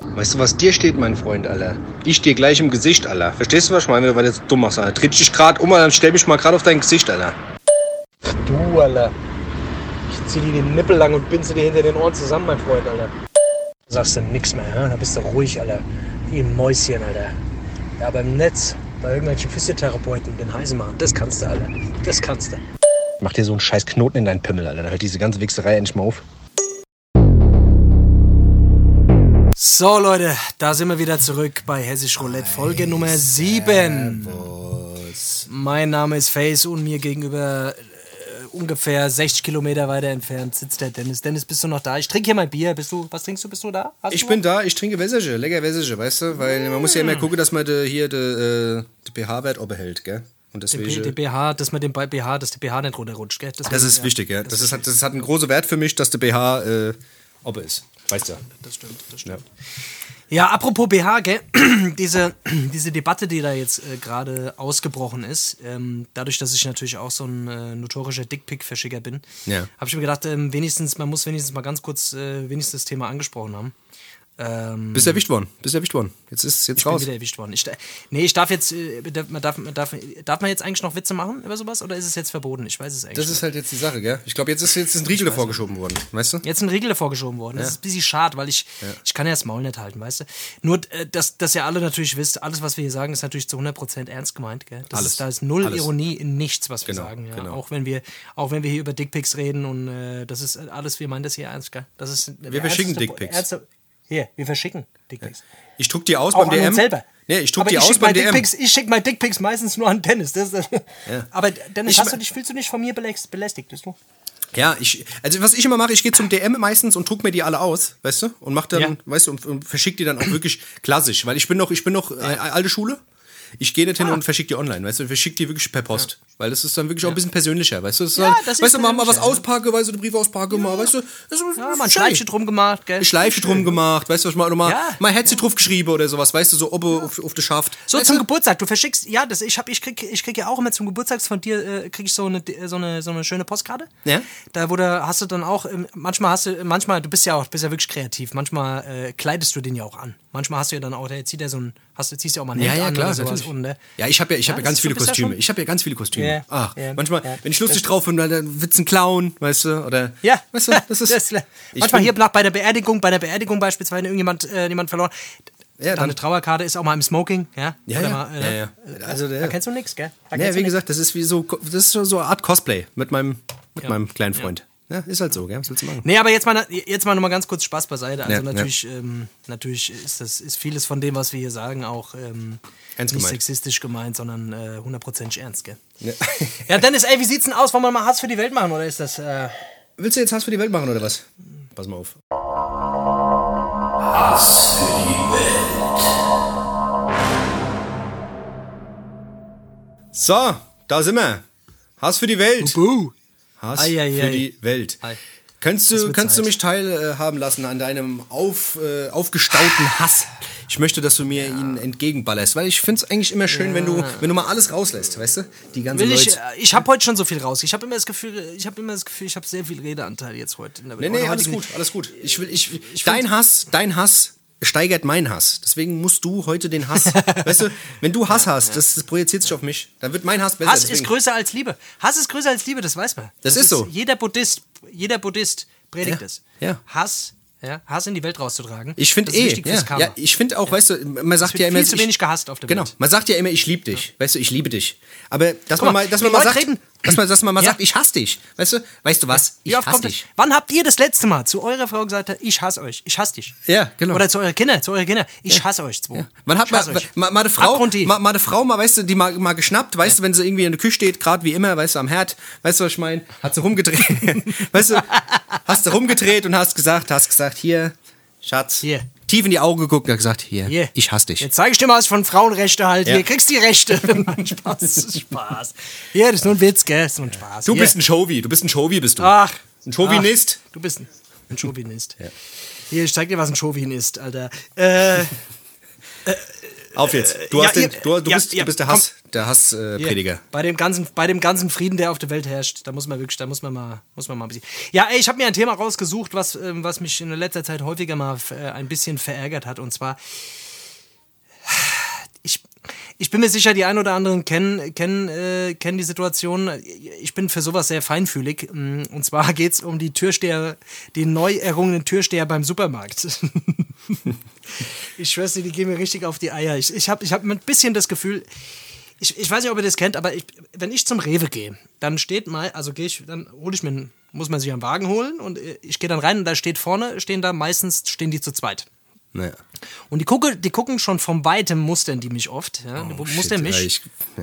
Weißt du, was dir steht, mein Freund, Alter? Ich dir gleich im Gesicht, Alter. Verstehst du, was ich meine, weil du jetzt dumm machst, Alter? Tritt dich gerade um, Alter, dann stell mich mal gerade auf dein Gesicht, Alter. Du, Alter. Ich zieh dir den Nippel lang und binze dir hinter den Ohren zusammen, mein Freund, Alter. Sagst du nix mehr, ha? Da bist du ruhig, Alter. Wie ein Mäuschen, Alter. Ja, beim Netz, bei irgendwelchen Physiotherapeuten den Heise machen, das kannst du, Alter. Das kannst du. Mach dir so einen scheiß Knoten in deinen Pimmel, Alter. Dann hört diese ganze Wichserei endlich mal auf. So, Leute, da sind wir wieder zurück bei Hessisch Roulette, Folge Nummer 7. Mein Name ist Face und mir gegenüber ungefähr 60 Kilometer weiter entfernt sitzt der Dennis. Dennis, bist du noch da? Ich trinke hier mein Bier. Bist du, was trinkst du? Bist du da? Hast Ich du bin da, ich trinke Wässerche, lecker Wässerche, weißt du? Weil man muss ja immer gucken, dass man de, hier den de pH-Wert oberbehält, gell? Und deswegen... den BH, dass man den bei BH, dass der BH nicht runterrutscht, gell? Das ist wichtig, ja. Das, ist, hat- das hat einen großen Wert für mich, dass der BH äh, oben ist. Weißt du ja. Das stimmt, das stimmt. Ja, apropos BH, gell? diese, diese Debatte, die da jetzt äh, gerade ausgebrochen ist, ähm, dadurch, dass ich natürlich auch so ein äh, notorischer Dickpick-Verschicker bin, Ja. habe ich mir gedacht, ähm, wenigstens, man muss wenigstens mal ganz kurz äh, wenigstens das Thema angesprochen haben. Ähm, Bist erwischt worden. Bist erwischt worden. Jetzt ist jetzt ich bin raus. wieder erwischt worden. Ich, nee, ich darf jetzt, äh, darf- man darf, man darf, darf man jetzt eigentlich noch Witze machen über sowas oder ist es jetzt verboten? Ich weiß es eigentlich Das nicht. ist halt jetzt die Sache, gell? Ich glaube, jetzt ist jetzt ist ein Riegel davor geschoben worden, weißt du? Jetzt ein Riegel davor geschoben worden. Das ist ein bisschen schade, weil ich, ich kann ja das Maul nicht halten, weißt du. Nur, äh, dass, dass ihr alle natürlich wisst, alles, was wir hier sagen, ist natürlich zu 100% ernst gemeint, gell? Das Alles. Ist, da ist null Alles. Ironie in nichts, was wir Genau, sagen, ja. genau. Auch wenn wir, auch wenn wir hier über Dickpics reden und äh, das ist alles, wir meinen das hier ernst, gell? Das ist Wir verschicken Dickpics. Hier, wir verschicken Dickpics. Ich druck die aus Auch beim DM. selber. Nee, ich druck Aber die ich aus schick beim meine DM. Dickpics, ich schicke meine Dickpics meistens nur an Dennis. Das, das, Aber Dennis, Ich hast du dich, fühlst du dich von mir beläst- belästigt, bist du? Ja, ich, also was ich immer mache, ich gehe zum DM meistens und druck mir die alle aus, weißt du? Und mach dann, Ja. weißt du, und, und verschick die dann auch wirklich klassisch. Weil ich bin noch, ich bin noch äh, alte Schule. Ich gehe nicht hin und verschick die online, weißt du? Ich verschick die wirklich per Post. Weil das ist dann wirklich auch ein bisschen persönlicher, weißt du? Das ist Ja, dann, das ist weißt du, mal, mal was auspacke, weißt du, den Brief auspacke, mal, weißt du? Das ist Ja, mal ein. Schleifchen drum gemacht, gell? Schleife drum gemacht, weißt du, was ich meine? Oder mal, Ja. mal Headset drauf geschrieben oder sowas, weißt du, so oben auf, auf der Schaft. So weißt zum du? Geburtstag. Du verschickst, ja, das, ich, hab, ich, krieg, ich krieg ja auch immer zum Geburtstag von dir, äh, krieg ich so eine, so, eine, so eine schöne Postkarte. Ja. Da wurde, hast du dann auch, ähm, manchmal hast du, manchmal, du bist ja auch, bist ja wirklich kreativ. Manchmal äh, kleidest du den ja auch an. Manchmal hast du ja dann auch, der zieht ja so ein, hast du, ziehst ja auch mal ein Ja, Hemd ja, an klar, oder sowas. Und, ne? Ja, ich habe ja, ich hab Ja, ja ganz das- viele ja Kostüme. ich habe ja ganz viele Kostüme. Ja, Ach, ja, manchmal, ja. wenn ich lustig Das- drauf bin, dann wird's ein Clown, weißt du, oder Ja, weißt du, das ist ich manchmal hier bei der Beerdigung, bei der Beerdigung beispielsweise, wenn irgendjemand äh, jemand verloren, Ja, dann- deine Trauerkarte ist auch mal im Smoking, ja? Ja, ja, Mal, ja, äh, ja. Also der, Da kennst du nichts, gell? Da ja, wie nix. gesagt, das ist wie so, das ist so, eine Art Cosplay mit meinem, mit Ja. meinem kleinen Freund. Ja. ist halt so, gell? Was willst du machen? Nee, aber jetzt mal, jetzt mal nochmal ganz kurz Spaß beiseite. Also Ja, natürlich, Ähm, natürlich ist das ist vieles von dem, was wir hier sagen, auch ähm, Ernst nicht gemeint. sexistisch gemeint, sondern äh, hundertprozentig ernst, gell? Ja. Ja, Dennis, ey, wie sieht's denn aus? Wollen wir mal Hass für die Welt machen oder ist das. Äh Willst du jetzt Hass für die Welt machen oder was? Pass mal auf. So, da sind wir. Hass für die Welt. Buh. Hass Ei, ei, für ei. die Welt. Ei. Könntest du, kannst du mich teilhaben lassen an deinem auf, äh, aufgestauten Hass? Ich möchte, dass du mir ihn entgegenballerst, weil ich finde es eigentlich immer schön, wenn du, wenn du mal alles rauslässt, weißt du? Die ganze Will ich, Leute. äh, ich habe heute schon so viel raus. Ich habe immer das Gefühl, ich habe immer das Gefühl, ich habe sehr viel Redeanteil jetzt heute. In der Nee, nee, alles gut, alles gut. Ich will, ich, dein Hass, dein Hass steigert meinen Hass. Deswegen musst du heute den Hass, weißt du, wenn du Hass hast, das, das projiziert sich auf mich, dann wird mein Hass besser. Hass ist deswegen- größer als Liebe. Hass ist größer als Liebe, das weiß man. Das ist so. Jeder Buddhist, jeder Buddhist predigt Ja, es. ja. Hass, ja, Hass in die Welt rauszutragen. Ich finde das ist eh, wichtig ja, ja, ich finde auch, weißt du, man sagt ja immer, viel zu ich, wenig gehasst auf der genau, Welt. man sagt ja immer, ich liebe dich, weißt du, ich liebe dich. Aber dass Guck man mal, dass man mal sagt, reden- dass man, dass man mal Ja. sagt, ich hasse dich, weißt du, weißt du was, ich hasse dich. Wann habt ihr das letzte Mal zu eurer Frau gesagt, ich hasse euch, ich hasse dich? Ja, genau. Oder zu euren Kindern, zu euren Kindern, ich hasse euch zwei. Man hat mal, mal, mal eine Frau, mal, mal eine Frau, mal, weißt du, die mal, mal geschnappt, weißt du, wenn sie irgendwie in der Küche steht, gerade wie immer, weißt du, am Herd, weißt du, was ich meine, hat sie rumgedreht, weißt du, hast du rumgedreht und hast gesagt, hast gesagt, hier, Schatz, Hier. Tief in die Augen geguckt und hat gesagt, hier, Hier. ich hasse dich. Jetzt zeige ich dir mal was von Frauenrechte halt. Ja. Hier kriegst die Rechte. Spaß, das ist Spaß. Hier, das ist nur ein Witz, gell? Das ist nur ein Spaß. Du Hier. bist ein Chauvi, du bist ein Chauvi, bist du. Ach. Ein Chauvinist. Ach, du bist ein, ein Chauvinist. Hier, ich zeig dir, was ein Chauvin ist, Alter. Äh, Auf jetzt. Du, ja, hast den, ihr- du, du, ja, bist, ja, du bist der. Hass, der Hassprediger. Äh, bei dem ganzen, bei dem ganzen Frieden, der auf der Welt herrscht, da muss man wirklich, da muss man mal, muss man mal ein bisschen. Ja, ey, ich habe mir ein Thema rausgesucht, was, ähm, was mich in letzter Zeit häufiger mal äh, ein bisschen verärgert hat, und zwar ich, ich bin mir sicher, die ein oder anderen kennen, kennen, äh, kennen die Situation. Ich bin für sowas sehr feinfühlig. Mm, Und zwar geht es um die Türsteher, die neu errungenen Türsteher beim Supermarkt. ich schwör's dir, die gehen mir richtig auf die Eier. Ich, ich habe ich hab ein bisschen das Gefühl, ich, ich weiß nicht, ob ihr das kennt, aber ich, wenn ich zum Rewe gehe, dann steht mal, also gehe ich, dann hole ich mir, muss man sich einen Wagen holen und äh, ich gehe dann rein und da steht vorne, stehen da meistens, stehen die zu zweit. Naja. Und die, gucke, die gucken schon vom Weitem, mustern die mich oft. Ja? die Oh, mustern shit, mich. ja, ich-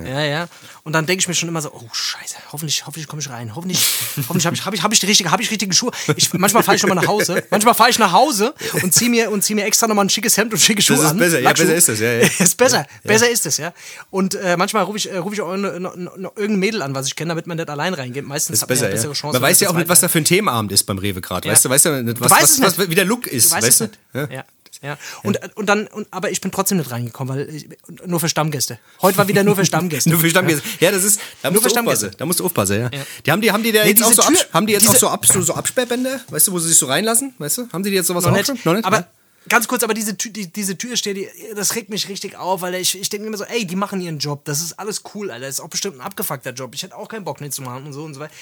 ja. ja, Und dann denke ich mir schon immer so, oh Scheiße, hoffentlich, hoffentlich komme ich rein. Hoffentlich, hoffentlich habe ich, hab ich, hab ich die richtige, habe ich richtige Schuhe. Ich, manchmal fahre ich schon mal nach Hause. Manchmal fahre ich nach Hause und ziehe mir, und zieh mir extra nochmal ein schickes Hemd und schicke Schuhe ist an. besser, ja, besser ist das, ja, ja. ist besser, besser ist es, ja. Und äh, manchmal rufe ich, äh, ruf ich auch noch, noch, noch irgendein Mädel an, was ich kenne, damit man nicht allein reingeht. Meistens Ist hat man ja bessere ja. Chancen. Man weiß ja auch nicht, was da für ein Themenabend ist beim Rewe gerade. Weißt du, weißt du nicht, was, was, was, wie der Look ist. Weißt du? Ja. Ja. Und, und dann, und, aber ich bin trotzdem nicht reingekommen, weil ich, nur für Stammgäste. Heute war wieder nur für Stammgäste. Nur für Stammgäste. Ja, das ist, da musst für du Stammgäste. aufpassen. Da musst du aufpassen, ja. Die haben die, haben die da jetzt diese auch so, Tür- haben die jetzt auch so, ab, so, so Absperrbänder, weißt du, wo sie sich so reinlassen, weißt du? Haben die jetzt sowas noch auch nicht. schon? Noch nicht? Aber Ja. Ganz kurz, aber diese, Tür- die, diese Tür steht, die, das regt mich richtig auf, weil ich, ich denke mir immer so, ey, die machen ihren Job, das ist alles cool, Alter. Das ist auch bestimmt ein abgefuckter Job. Ich hätte auch keinen Bock, nicht zu machen und so und so weiter.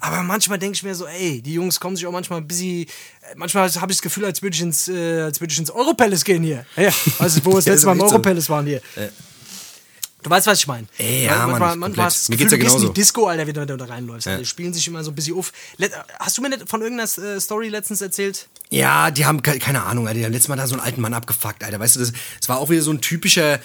Aber manchmal denke ich mir so, ey, die Jungs kommen sich auch manchmal ein bisschen. Manchmal habe ich das Gefühl, als würde ich ins, äh, als würde ich ins Europalace gehen hier. Ja, also, wo wir das Ja, letzte Mal im. Europalace waren hier. Du weißt, was ich meine. Ey, ja, manchmal hast du komplett. das Mir geht's ja Gefühl, du in genauso. die Disco, Alter, wenn du da reinläufst. Alter. Die spielen sich immer so ein bisschen auf. Hast du mir nicht von irgendeiner äh, Story letztens erzählt? Ja, die haben ke- keine Ahnung, Alter. Die haben letztes Mal da so einen alten Mann abgefuckt, Alter. Weißt du, das, das war auch wieder so ein typischer.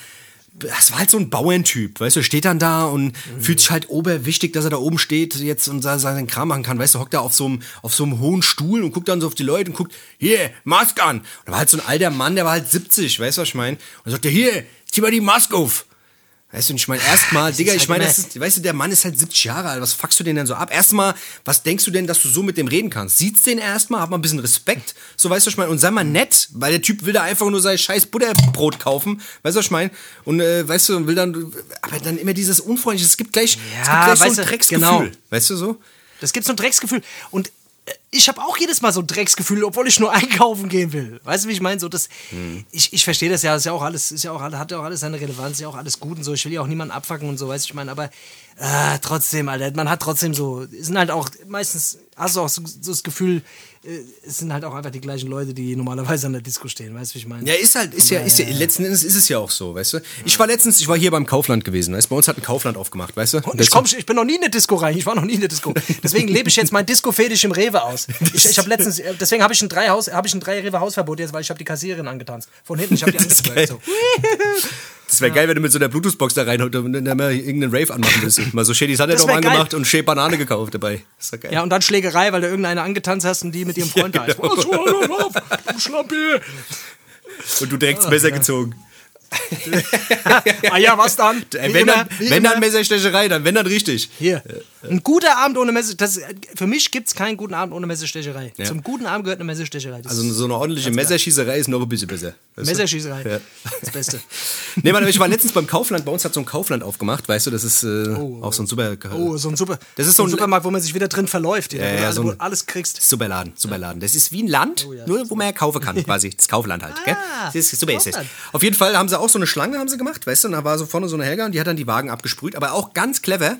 Das war halt so ein Bauerntyp, weißt du, steht dann da und fühlt sich halt oberwichtig, dass er da oben steht jetzt und se- seinen Kram machen kann, weißt du, hockt da auf so einem, auf so einem hohen Stuhl und guckt dann so auf die Leute und guckt, hier, Maske an. Und da war halt so ein alter Mann, der war halt 70, weißt du, was ich meine? Und sagt er, hier, zieh mal die Maske auf. Weißt du, ich meine, erstmal, Digga, halt ich meine, weißt du, der Mann ist halt 70 Jahre alt, was fuckst du den denn so ab? Erstmal, was denkst du denn, dass du so mit dem reden kannst? Sieht's den erstmal, hab mal ein bisschen Respekt, so weißt du, ich meine, und sei mal nett, weil der Typ will da einfach nur sein scheiß Butterbrot kaufen, weißt du, was ich meine? Und, äh, weißt du, will dann, aber dann immer dieses Unfreundliche, es gibt gleich, es Ja, gibt gleich so ein du, Drecksgefühl, genau. weißt du so? Das gibt so ein Drecksgefühl. Und ich habe auch jedes Mal so ein Drecksgefühl, obwohl ich nur einkaufen gehen will. Weißt du, wie ich meine? So, das, Ich, ich verstehe das ja, das ist ja auch alles, ist ja auch, hat ja auch alles seine Relevanz, ist ja auch alles gut und so. Ich will ja auch niemanden abfacken und so, weißt du, ich meine, aber äh, trotzdem, Alter, man hat trotzdem so, sind halt auch, meistens hast du auch so, so das Gefühl, es sind halt auch einfach die gleichen Leute, die normalerweise an der Disco stehen, weißt du, wie ich meine? Ja, ist halt, ist ja, ist ja, letzten Endes ist es ja auch so, weißt du? Ich war letztens, ich war hier beim Kaufland gewesen, weißt du? Bei uns hat ein Kaufland aufgemacht, weißt du? Und ich, komm, ich bin noch nie in eine Disco rein. Ich war noch nie in eine Disco. Deswegen lebe ich jetzt mein Disco-Fetisch im Rewe aus. Ich, ich habe letztens, äh, deswegen habe ich ein drei Haus, habe ich ein drei Rewe Hausverbot jetzt, weil ich habe die Kassiererin angetanzt. Von hinten, ich habe die angetanzt. Das wäre geil, wenn du mit so einer Bluetooth-Box da rein und dann mal irgendeinen Rave anmachen müsstest. Mal so Shady wär angemacht und Shea Banane gekauft dabei. Das ist doch geil. Ja, und dann Schlägerei, weil du irgendeine angetanzt hast und die mit ihrem Freund da ist. genau. Hör doch auf, du Schlampi. Und du direkt das Messer gezogen. ah ja, was dann? Wenn, dann, wenn dann Messerstecherei, dann wenn dann richtig. Hier. Ein guter Abend ohne Messer. Das, für mich gibt es keinen guten Abend ohne Messerstecherei. Ja. Zum guten Abend gehört eine Messerstecherei. Das Also so eine ordentliche Messerschießerei ist noch ein bisschen besser. Messerschießerei. Ja. Das Beste. Nee, aber ich war letztens beim Kaufland, bei uns hat so ein Kaufland aufgemacht, weißt du, das ist äh, auch so ein super, Oh, so ein super. Das ist so ein- Supermarkt, wo man sich wieder drin verläuft. Ja, Ja, wo, ja, du, so ein- alles kriegst. super Laden, super Laden. Das ist wie ein Land, Oh, nur wo man ja kaufen kann, quasi. Das Kaufland halt, gell? Ah, Das ist super ist das. Auf jeden Fall haben sie auch so eine Schlange haben sie gemacht, weißt du, und da war so vorne so eine Helga und die hat dann die Wagen abgesprüht, aber auch ganz clever.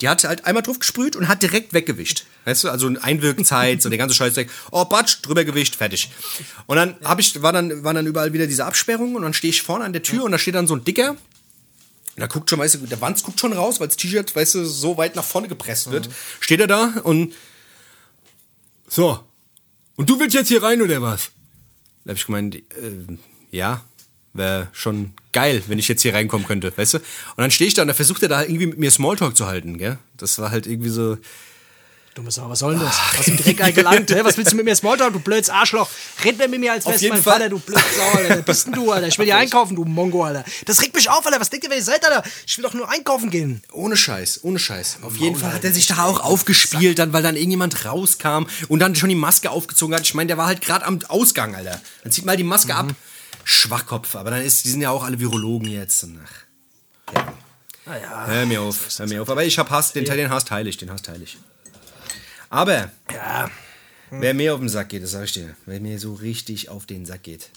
Die hat halt einmal drauf gesprüht und hat direkt weggewischt. Weißt du, also eine Einwirkenzeit, so der ganze Scheiß weg. Oh, Batsch, drüber gewischt, fertig. Und dann hab ich, war dann, waren dann überall wieder diese Absperrungen und dann stehe ich vorne an der Tür und da steht dann so ein Dicker. Und da guckt schon, weißt du, der Wanz guckt schon raus, weil das T-Shirt, weißt du, so weit nach vorne gepresst wird. Steht er da und so. Und du willst jetzt hier rein oder was? Da hab ich gemeint, äh, ja, wäre schon geil, wenn ich jetzt hier reinkommen könnte, weißt du? Und dann stehe ich da und da versucht er da irgendwie mit mir Smalltalk zu halten, gell? Das war halt irgendwie so, Dummes Sau, was soll denn das? Hast du direkt eingelangt? hä? Was willst du mit mir Smalltalk, du blödes Arschloch? Red mir mit mir, als wärst du mein Fall. Vater, du blödes Sau, Alter. Wer bist denn du, Alter? Ich will hier einkaufen, du Mongo, Alter. Das regt mich auf, Alter. Was denkt ihr, wer ihr seid, Alter? Ich will doch nur einkaufen gehen. ohne Scheiß, ohne Scheiß. Auf jeden Fall hat er sich da auch aufgespielt, dann, weil dann irgendjemand rauskam und dann schon die Maske aufgezogen hat. Ich meine, der war halt gerade am Ausgang, Alter. Dann zieht mal die Maske ab. Schwachkopf, aber dann ist, die sind ja auch alle Virologen jetzt. Ach, ja. Naja. Hör mir auf, hör mir auf. Aber ich hab Hass, den, den Hass teile ich, den Hass teile ich. Aber Ja. wer mir auf den Sack geht, das sag ich dir, wer mir so richtig auf den Sack geht.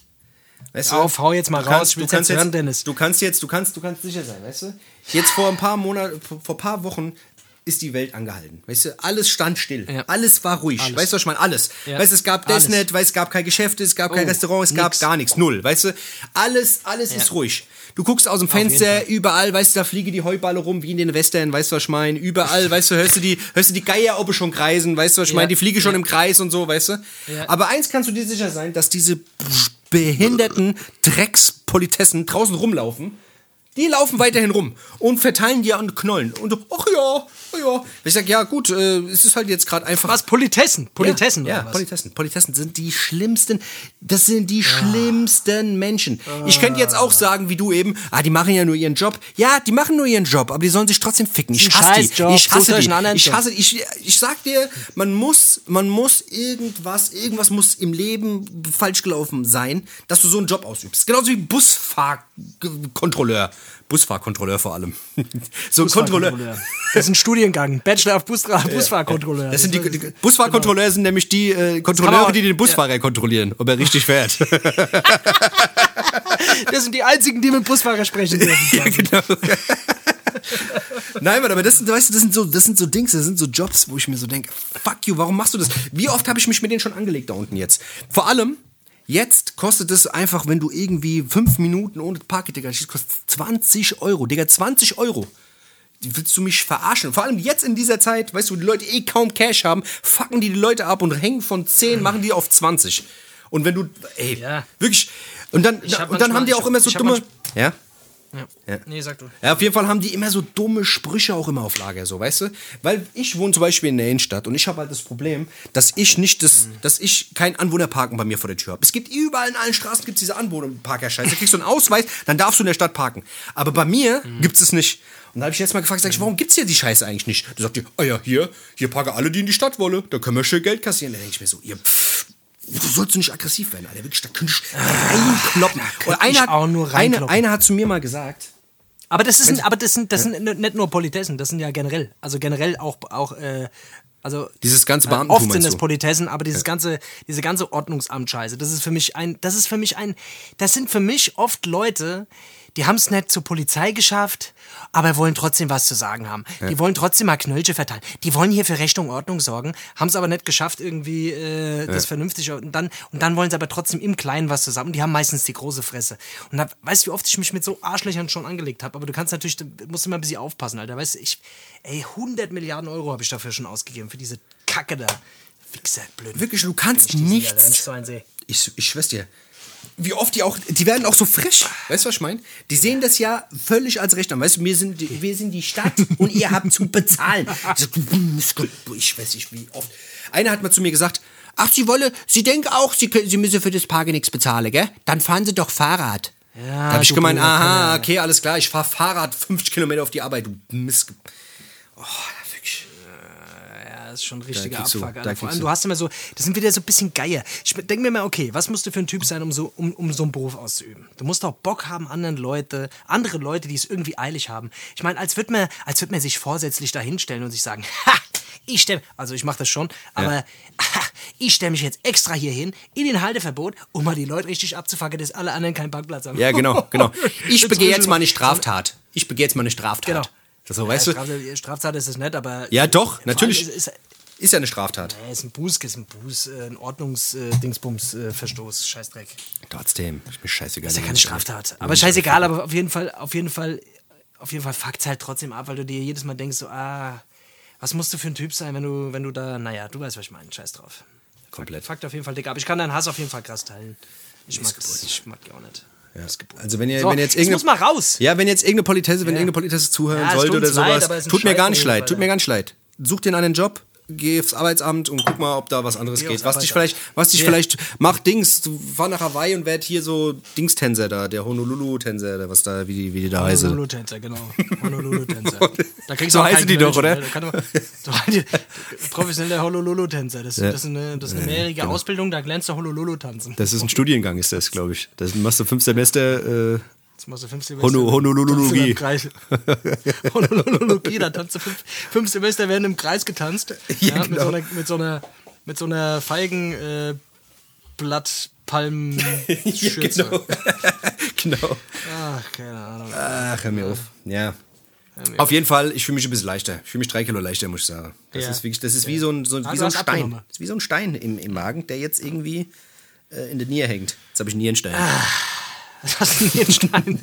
Weißt Auf, hau jetzt mal du raus, kannst, du kannst jetzt hören, Dennis. Du kannst jetzt, du kannst, du kannst sicher sein, weißt du? Jetzt vor ein paar Monaten, vor vor ein paar Wochen ist die Welt angehalten. Weißt du, alles stand still. Ja. Alles war ruhig. Alles. Weißt du, was ich meine? Alles. Ja. Weißt du, es gab Alles. das nicht, weißt, es gab kein Geschäft, es gab kein Oh, Restaurant, es gab nix. gar nichts. Null. Weißt du, alles, alles ist ruhig. Du guckst aus dem Fenster, überall, weißt du, da fliegen die Heuballe rum wie in den Western, weißt du, was ich meine? Überall, weißt du, hörst du die, hörst du die Geier oben schon kreisen, weißt du, was ich Ja. meine? Die fliegen schon Ja. im Kreis und so, weißt du? Ja. Aber eins kannst du dir sicher sein, dass diese behinderten Dreckspolitessen draußen rumlaufen. Die laufen weiterhin rum und verteilen dir an Knollen. Und ach ja, ach ja. Ich sag, ja gut, äh, es ist halt jetzt gerade einfach. Was? Politessen? Politessen, ja, oder ja was? Politessen. Politessen sind die schlimmsten, das sind die schlimmsten Menschen. Ich könnte jetzt auch sagen, wie du eben, ah, die machen ja nur ihren Job. Ja, die machen nur ihren Job, aber die sollen sich trotzdem ficken. Ich hasse die. Ich hasse die. Ich hasse, ich, ich sag dir, man muss, man muss irgendwas, irgendwas muss im Leben falsch gelaufen sein, dass du so einen Job ausübst. Genauso wie Busfahrkontrolleur. Busfahrkontrolleur vor allem. so ein Kontrolleur. Das ist ein Studiengang. Bachelor of Busra Busfahrkontrolleur. Das sind die, die Busfahrkontrolleure sind nämlich die äh, Kontrolleure, auch- die den Busfahrer kontrollieren, ob er richtig fährt. Das sind die einzigen, die mit Busfahrer sprechen dürfen. ja, genau. Nein, Mann, aber das sind, weißt du, das sind so, das sind so Dings, das sind so Jobs, wo ich mir so denke, fuck you, warum machst du das? Wie oft habe ich mich mit denen schon angelegt da unten jetzt? Vor allem, jetzt kostet es einfach, wenn du irgendwie fünf Minuten ohne Parkett, Digga, das kostet 20 Euro, Digga, 20 Euro. Willst du mich verarschen? Vor allem jetzt in dieser Zeit, weißt du, wo die Leute eh kaum Cash haben, fucken die die Leute ab und hängen von 10, machen die auf 20. Und wenn du, ey, Ja. wirklich, und dann, hab und dann haben die auch immer so dumme, ja? Ja. Ja. Nee, sag du. Ja, auf jeden Fall haben die immer so dumme Sprüche auch immer auf Lager, so, weißt du? Weil ich wohne zum Beispiel in der Innenstadt und ich habe halt das Problem, dass ich nicht das, dass ich kein Anwohnerparken bei mir vor der Tür habe. Es gibt überall in allen Straßen gibt's diese Anwohnerparker-Scheiße. Da kriegst du einen Ausweis, dann darfst du in der Stadt parken. Aber bei mir gibt's es nicht. Und da habe ich jetzt mal gefragt, sag ich, warum gibt's hier die Scheiße eigentlich nicht? Da sagt die, ah ja, hier, hier parken alle, die in die Stadt wollen. Da können wir schön Geld kassieren. Da denke ich mir so, ihr pff, Du sollst du nicht aggressiv werden, Alter. Wirklich, da könnte ich reinkloppen. Und einer, hat- auch nur einer, einer hat zu mir mal gesagt, Aber das ist, aber das sind, das sind nicht nur Politessen, das sind ja generell, also generell auch, auch, äh, also Dieses ganze äh, Beamtentum, oft sind es? Politessen, aber dieses ganze, diese ganze Ordnungsamt-Scheiße, das ist für mich ein, das ist für mich ein, das sind für mich oft Leute, die haben es nicht zur Polizei geschafft, aber wollen trotzdem was zu sagen haben. Die wollen trotzdem mal Knöllche verteilen. Die wollen hier für Recht und Ordnung sorgen, haben es aber nicht geschafft, irgendwie äh, das vernünftig und dann und dann wollen sie aber trotzdem im Kleinen was zusammen. Und die haben meistens die große Fresse. Und da, weißt du, wie oft ich mich mit so Arschlöchern schon angelegt habe? Aber du kannst natürlich, musst immer ein bisschen aufpassen, Alter. Weißt du, ich, ey, 100 Milliarden Euro habe ich dafür schon ausgegeben für diese Kacke da. Wichser, blöd. Wirklich, du kannst Wenn ich nichts. so ich schwör's dir. Wie oft die auch, die werden auch so frisch. Weißt du, was ich meine? Die sehen das ja völlig als Recht an. Weißt du, wir sind, die- wir sind die Stadt und ihr habt zu bezahlen. Ich, weiß nicht, wie oft. Einer hat mal zu mir gesagt, ach, sie wolle, sie denken auch, sie, können, sie müsse für das Parken nichts bezahlen, gell? Dann fahren sie doch Fahrrad. Ja, da habe ich gemeint, aha, okay, alles klar, ich fahre Fahrrad 50 Kilometer auf die Arbeit, du Mist. Oh, das ist schon ein richtiger Abfuck. da Alter. Vor allem, du- hast immer so, das sind wieder so ein bisschen Geier. Ich denke mir mal, okay, was musst du für ein Typ sein, um so, um, um so einen Beruf auszuüben? Du musst auch Bock haben, anderen Leute, andere Leute, die es irgendwie eilig haben. Ich meine, als würde man, als würd man sich vorsätzlich dahinstellen und sich sagen, ha, ich stelle, also ich mache das schon, aber ha, ich stelle mich jetzt extra hier hin, in den Halteverbot, um mal die Leute richtig abzufacken, dass alle anderen keinen Parkplatz haben. Ja, genau, genau. Ich begehe jetzt mal eine Straftat. Ich begehe jetzt mal eine Straftat. Genau. So, weißt ja, du? Straftat, ist es nicht, aber. Ja, doch, natürlich. Ist, ist, Ist ja eine Straftat. ist ein Buß, ist ein Buß, äh, ein Ordnungsdingsbums-Verstoß, Scheißdreck. Trotzdem, ist mir scheißegal. Ist ja keine Straftat. Aber scheißegal, aber auf jeden Fall, auf jeden Fall, auf jeden Fall fuckt's halt trotzdem ab, weil du dir jedes Mal denkst, so, ah, was musst du für ein Typ sein, wenn du, wenn du da, naja, du weißt, was ich meine, scheiß drauf. Komplett. Fuckt auf jeden Fall dick ab. Ich kann deinen Hass auf jeden Fall krass teilen. Ich mag das, ich mag die auch nicht. Missgeburt. Also wenn ihr, So, wenn jetzt jetzt irgendeine, muss mal raus. Ja, wenn jetzt irgendeine Politesse, wenn Ja. irgendeine Politesse zuhören Ja, sollte oder leid, sowas, ein tut mir gar nicht leid, tut mir ja. gar nicht leid. Such dir einen Job, geh aufs Arbeitsamt und guck mal, ob da was anderes Geh geht. Was dich vielleicht, was dich Ja. vielleicht macht Dings, du fahr nach Hawaii und werd hier so Dingstänzer da, der Honolulu-Tänzer, der was da, wie die, wie die da heißen. Honolulu-Tänzer, genau. Honolulu-Tänzer. Da kriegst So heißen die doch, oder? ne? So die- Professioneller Honolulu-Tänzer. Das, das, ist eine, das ist eine mehrjährige Ausbildung, da lernst du Honolulu tanzen. genau. Das ist ein Studiengang, ist das, glaube ich. Das machst du fünf Semester, äh, Jetzt machst du fünf Semester. Hono- Honolululogie. tanzt du im Kreis. Honolululogie, da tanzt du fünf, fünf Semester werden im Kreis getanzt. Ja, Mit, genau. so einer, mit so einer, mit so einer Feigen, äh, Blattpalmen Schürze. genau. genau. Ach, keine Ahnung. Ach, hör mir auf. Ja. Auf jeden Fall, ich fühle mich ein bisschen leichter. Ich fühle mich drei Kilo leichter, muss ich sagen. Das Ja. ist wirklich, das ist wie so ein, so, Ah, wie du so ein Stein. Das ist wie so ein Stein im, im Magen, der jetzt irgendwie äh, in der Niere hängt. Jetzt habe ich einen Nierenstein. Was hast du denn hier Stein?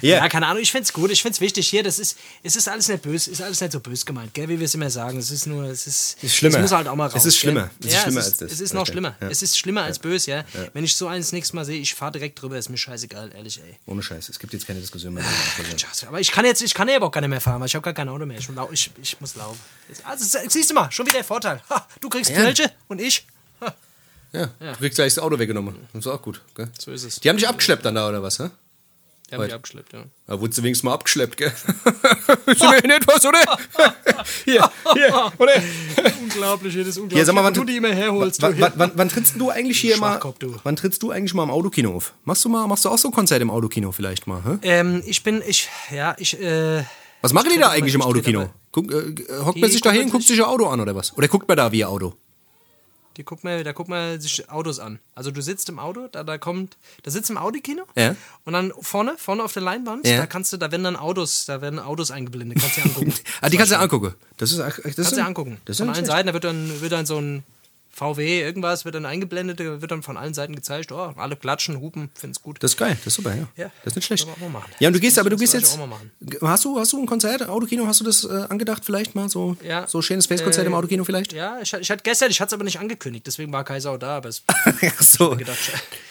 Ja. Ja, keine Ahnung, ich find's gut, ich find's wichtig hier, das ist, es ist alles nicht böse, ist alles nicht so böse gemeint, gell, wie wir es immer sagen, es ist nur, es ist, Ist schlimmer. es muss halt auch mal raus. Es ist schlimmer. Es ist ja, schlimmer es als ist, das. Es ist Das noch schlimmer, Ja. es ist schlimmer als böse, ja. Wenn ich so eins nächstes Mal sehe, ich fahr direkt drüber, ist mir scheißegal, ehrlich, ey. Ohne Scheiß, es gibt jetzt keine Diskussion mehr. Scheiße, Aber ich kann jetzt, ich kann ja aber auch gar nicht mehr fahren, weil ich habe gar kein Auto mehr, ich, ich, ich muss laufen. Also, siehst du mal, schon wieder der Vorteil. Ha, du kriegst Ja. Knöllchen und ich. Ha, Ja, du kriegst gleich das Auto weggenommen. Das ist auch gut. Gell? so ist es. Die haben dich abgeschleppt dann da, oder was? Hä? Die haben Heute. mich abgeschleppt, ja. Da wurdest du wenigstens mal abgeschleppt, gell? Ist immerhin etwas, oder? hier, hier, oder? Unglaublich, das ist unglaublich. Hier, sag mal, wann, du die immer herholst. wann, du wann, wann, wann trittst du eigentlich hier mal? Du. Wann trittst du eigentlich mal im Autokino auf? Machst du mal, machst du auch so Konzerte im Autokino vielleicht mal? Hä? Ähm, ich bin, ich, ja, ich, äh, Was machen die da eigentlich im Autokino? Guck, äh, hockt man sich da hin, guckt sich ein Auto an oder was? Oder guckt man da wie ein Auto? Die guckt mal, da guckt man sich Autos an. Also du sitzt im Auto, da, da kommt, da sitzt im Audikino Ja. und dann vorne, vorne auf der Leinwand, Ja. da kannst du, da werden dann Autos, da werden Autos eingeblendet, kannst du dir angucken. Ah, die kannst du angucken. Das ist, das kannst du dir angucken. Das ist von allen Seiten, da wird dann, wird dann so ein VW, irgendwas wird dann eingeblendet, wird dann von allen Seiten gezeigt, oh, alle klatschen, hupen, find's gut. Das ist geil, das ist super, ja. Ja. Das ist nicht schlecht. Ja, und du gehst, aber du Das gehst jetzt. Hast du, hast du ein Konzert, Autokino, hast du das äh, angedacht vielleicht mal? So, Ja. so schönes Space-Konzert Äh, im Autokino vielleicht? Ja, ich, ich hatte gestern, ich hatte es aber nicht angekündigt, deswegen war Kaiser auch da, aber es Ach so. gedacht,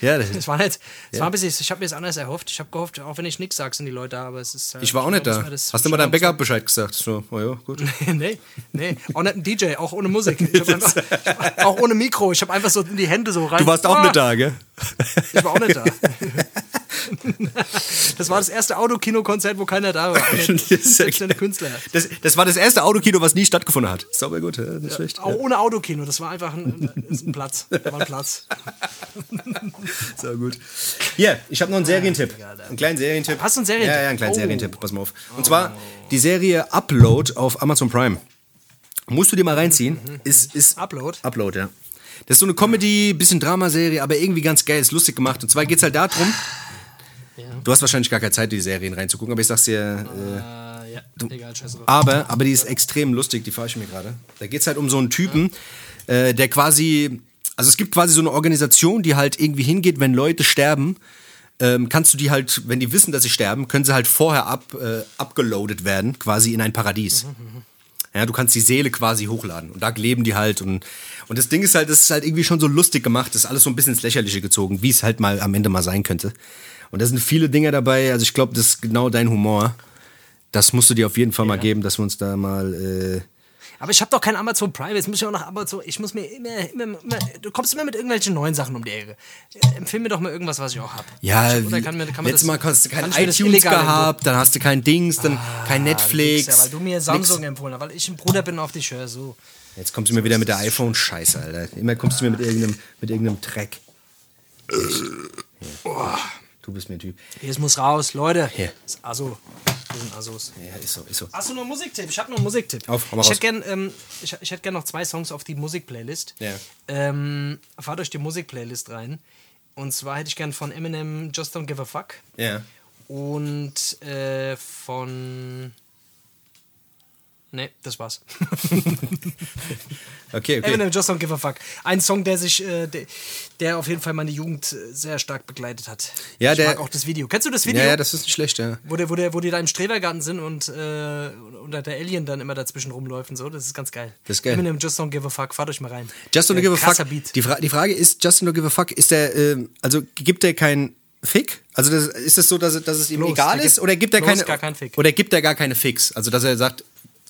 Ja, das Es war nicht, es war ein bisschen, ich habe mir das anders erhofft. Ich habe gehofft, auch wenn ich nichts sage, sind die Leute da, aber es ist. äh, ich war auch nicht da. das- Hast du mal deinem man- Backup Bescheid gesagt? So, oh ja, gut. nee, nee, auch nicht ein DJ, auch ohne Musik. Ich hab einfach, auch ohne Mikro. Ich habe einfach so in die Hände so rein. Du warst auch Ah, nicht da, gell? Ich war auch nicht da. Das war das erste Autokino-Konzert, wo keiner da war. Auch nicht, Das ist ja selbst geil. ein Künstler. Das, das war das erste Autokino, was nie stattgefunden hat. Ist aber gut, ja, nicht schlecht. Auch ohne Autokino. Das war einfach ein, ein Platz. Da war ein Platz. So gut. Hier, ich habe noch einen Serientipp. Einen kleinen Serientipp. Hast du einen Serientipp? Ja, ja, einen kleinen Oh. Serientipp. Pass mal auf. Und zwar die Serie Upload auf Amazon Prime. Musst du dir mal reinziehen. Ist, ist Upload? Upload, ja. Das ist so eine Comedy, bisschen Dramaserie, aber irgendwie ganz geil, ist lustig gemacht. Und zwar geht es halt darum, du hast wahrscheinlich gar keine Zeit, die Serien reinzugucken, aber ich sag's dir, äh, Äh, ja, egal, scheiß drauf. aber, aber die ist extrem lustig, die fahre ich mir gerade. Da geht es halt um so einen Typen, äh, der quasi, also es gibt quasi so eine Organisation, die halt irgendwie hingeht, wenn Leute sterben, ähm, kannst du die halt, wenn die wissen, dass sie sterben, können sie halt vorher ab, äh, abgeloadet werden, quasi in ein Paradies. Ja, du kannst die Seele quasi hochladen und da leben die halt und, und das Ding ist halt, das ist halt irgendwie schon so lustig gemacht, das ist alles so ein bisschen ins Lächerliche gezogen, wie es halt mal am Ende mal sein könnte. Und da sind viele Dinge dabei, also ich glaube, das ist genau dein Humor. Das musst du dir auf jeden Fall mal geben, dass wir uns da mal, äh, Aber ich habe doch kein Amazon Prime, jetzt muss ich auch nach Amazon, ich muss mir immer, immer, immer du kommst immer mit irgendwelchen neuen Sachen um die Ecke. Äh, Empfehl mir doch mal irgendwas, was ich auch habe. Ja, wie, kann mir, kann letztes das, Mal hast du kein ich iTunes gehabt, dann hast du kein Dings, dann kein Ah, Netflix. Ja, weil du mir Samsung nix. empfohlen hast, weil ich ein Bruder bin auf dich höre, so. Jetzt kommst du mir wieder mit der iPhone-Scheiße, Alter. Immer kommst du mir mit irgendeinem, mit irgendeinem Dreck. Ja. Du bist mir ein Typ. Hier, es muss raus, Leute. Ist Asso. Wir sind Assos. Ja, ist so, ist so. Hast du noch einen Musiktipp? Ich habe noch einen Musiktipp. Auf, hau mal ich raus. hätte gern, ähm, ich, ich hätte gern noch zwei Songs auf die Musikplaylist. Ja. Ähm, fahrt euch die Musikplaylist rein. Und zwar hätte ich gern von Eminem Just Don't Give a Fuck. Ja. Und äh, von. Nee, das war's. Okay, okay. Eminem Just Don't Give a Fuck. Ein Song, der sich, äh, der, der auf jeden Fall meine Jugend äh, sehr stark begleitet hat. Ja, ich der- mag auch das Video. Kennst du das Video? Ja, ja, das ist nicht schlecht, ja. Wo, der, wo, der, wo die da im Strebergarten sind und, äh, und der Alien dann immer dazwischen rumläuft und so, das ist ganz geil. Das ist geil. Eminem, Just Don't Give a Fuck, fahrt euch mal rein. Just Don't Äh, Give a Fuck. Beat. Die, Fra die Frage ist, Just Don't Give a Fuck, ist der, ähm, also gibt der keinen Fick? Also das, ist es so, dass, dass es ihm Bloß, egal ist? gibt Oder gibt er keine, gar keinen Fick. Oder gibt er gar keine Fix? Also dass er sagt,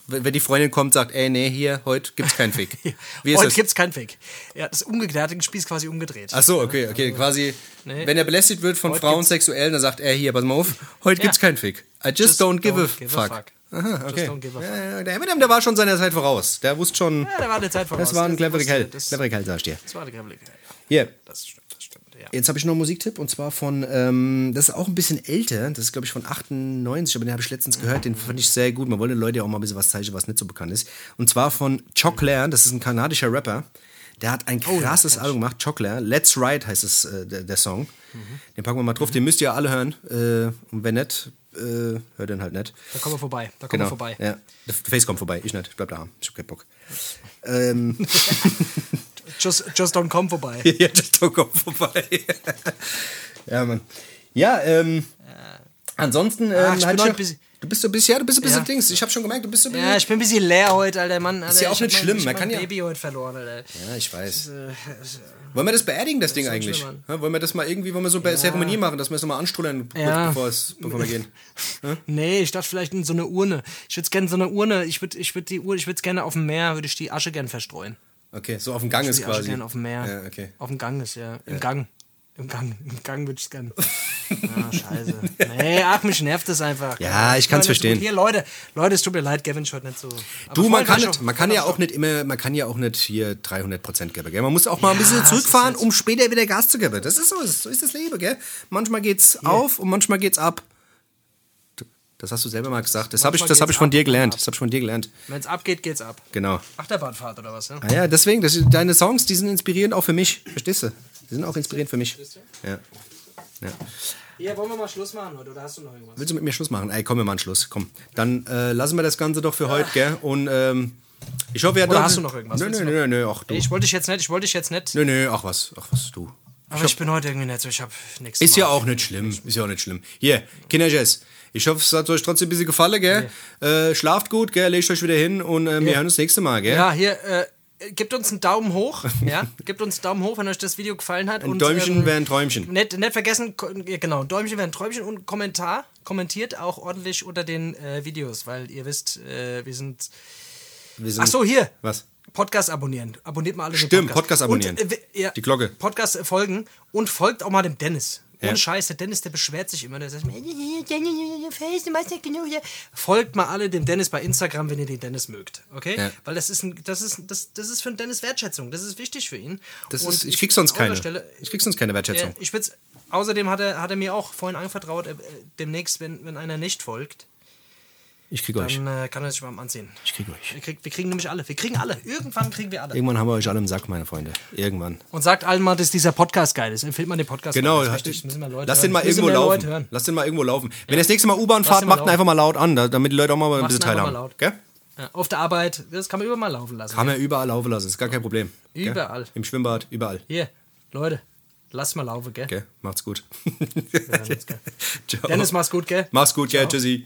wenn die Freundin kommt, sagt, ey, nee, hier, heute gibt's keinen Fick. Heute das? gibt's keinen Fake. Ja, das umgekehrt, der hat den Spieß quasi umgedreht. Ach so, okay, okay, quasi, Nee. wenn er belästigt wird von Heute Frauen sexuell, dann sagt er, hier, pass mal auf, heute Ja. gibt's keinen Fick. I just, don't, give, a, give fuck. a fuck. Aha, Just okay. don't give a fuck. Ja, ja, der Eminem, der war schon seiner Zeit voraus. Der wusste schon, Ja, da war eine Zeit voraus. das war ein cleverer Kerl. Das, Cleverer Kerl, sag ich dir. das war eine clevere Kerl. Hier, das stimmt, ja. Jetzt habe ich noch einen Musiktipp und zwar von, ähm, das ist auch ein bisschen älter, das ist glaube ich von 98, aber den habe ich letztens gehört, den fand ich sehr gut. Man wollte den Leuten ja auch mal ein bisschen was zeigen, was nicht so bekannt ist. Und zwar von Choclair, das ist ein kanadischer Rapper. Der hat ein Oh, krasses Album gemacht, Choclair. Let's Ride heißt es, äh, der, der Song. Den packen wir mal drauf, den müsst ihr alle hören. Äh, und wenn nicht, äh, hört den halt nicht. Da kommen wir vorbei. Da kommen Genau. wir vorbei. Ja. Der Face kommt vorbei, ich nicht, ich bleib da. Ich hab keinen Bock. ähm, Just, just don't come vorbei. ja, das Tor kommt vorbei. ja, Mann. Ja, ähm. Ansonsten, ähm, Ach, ich bin schon- busy. du bist so ein bisschen, ja, du bist so ein bisschen Ja. Dings. Ich habe schon gemerkt, du bist so ein bisschen. Ja, ich bin ein bisschen leer heute, Alter, Mann. Alter, ja auch ich nicht schlimm, ich man kann ja- Baby heute verloren, Alter. Ja, ich weiß. Äh, Wollen wir das beerdigen, das Ding so eigentlich? schlimm, Ja, wollen wir das mal irgendwie, wollen wir so eine Zeremonie machen, dass wir es nochmal anstrudeln, Ja. bevor, es, bevor wir gehen? Nee, ich dachte vielleicht in so eine Urne. Ich würde gerne so eine Urne, ich würde ich würd die Uhr, ich würde gerne auf dem Meer, würde ich die Asche gern verstreuen. Okay, so auf dem Gang ist quasi. gern auf dem Meer. Ja, okay. Auf dem Gang ist, ja. Im Gang. Im Gang. Im Gang würde ich es gerne. Ah, scheiße. Nee, ach, mich nervt das einfach. Ja, ich kann's Leute, verstehen. Hier, Leute, Leute, es tut mir leid, Gavin schaut nicht so. Aber Du, man kann, nicht, man kann ja auch nicht immer, man kann ja auch nicht hier 300% geben, gell? Man muss auch mal ein bisschen es zurückfahren, um später wieder Gas zu geben. Das ist so, so ist das Leben, gell? Manchmal geht's auf und manchmal geht's ab. Das hast du selber mal gesagt. Das habe ich, das hab ich von dir gelernt. Das habe ich von dir gelernt. Wenn es abgeht, geht's ab. Genau. Achterbahnfahrt oder was, ja? Ah ja, deswegen, das, deine Songs, die sind inspirierend auch für mich. Verstehst du? Die sind auch inspirierend für mich. Ja. ja. Hier, wollen wir mal Schluss machen heute, oder hast du noch irgendwas? Willst du mit mir Schluss machen? Ey, komm, wir machen Schluss. Komm. Dann äh, lassen wir das Ganze doch für heute, gell? Und ähm, ich hoffe, ihr Oder habt- hast du noch irgendwas? Nö, nö, nö, nö, ach du. Ich wollte dich jetzt nicht, ich wollte dich jetzt nicht. Nö, nö, ach was, ach was, du. Aber ich bin heute irgendwie nicht so, ich hab nichts. Ist ja auch nicht schlimm. Ist ja auch nicht schlimm. Hier, Kinderjazz. Ich hoffe, es hat euch trotzdem ein bisschen gefallen, gell? Äh, schlaft gut, gell? Legt euch wieder hin und äh, wir hören uns das nächste Mal, gell? Ja, hier, äh, gebt uns einen Daumen hoch. Ja, gebt uns einen daumen hoch, wenn euch das Video gefallen hat. Ein Däumchen ähm, wäre ein Träumchen. Nicht, nicht vergessen, ja, genau, ein Däumchen wäre ein Träumchen und Kommentar. Kommentiert auch ordentlich unter den äh, Videos, weil ihr wisst, äh, wir sind. Wir sind, Ach so, hier. Was? Podcast abonnieren. Abonniert mal alle Stimmt, Podcast abonnieren. Und, äh, ja, Die Glocke. Podcast äh, folgen und folgt auch mal dem Dennis. Ja. Scheiß, der Dennis, der beschwert sich immer. Der sagt. Folgt mal alle dem Dennis bei Instagram, wenn ihr den Dennis mögt. Okay? Ja. Weil das ist, ein, das, ist, das, das ist für den Dennis Wertschätzung. Das ist wichtig für ihn. Das Und ist, ich krieg sonst keine. Stelle, ich krieg sonst keine Wertschätzung. ja, ich außerdem hat er, hat er mir auch vorhin anvertraut, äh, demnächst, wenn, wenn einer nicht folgt, Ich krieg euch. dann äh, kann er sich mal anziehen. Ich krieg euch. Wir, krieg, wir kriegen nämlich alle. Wir kriegen alle. Irgendwann kriegen wir alle. Irgendwann haben wir euch alle im Sack, meine Freunde. Irgendwann. Und sagt allen mal, dass dieser Podcast geil ist. Empfehlt mal den Podcast. Genau, mal. Das ist mal Leute lass hören. den mal irgendwo laufen. Lass den mal irgendwo laufen. Wenn ihr das nächste Mal U-Bahn fahrt, macht ihn einfach mal laut an, da- damit die Leute auch mal ein bisschen teilhaben. mal laut. Gell? Ja, auf der Arbeit, das kann man überall laufen lassen. Kann man überall laufen lassen, ist gar kein Problem. Gell? Überall. Im Schwimmbad, überall. Hier, Leute, lasst mal laufen, gell? Gell? Macht's gut. gell? Dennis, mach's gut, gell? Mach's gut, gell? Tschüssi.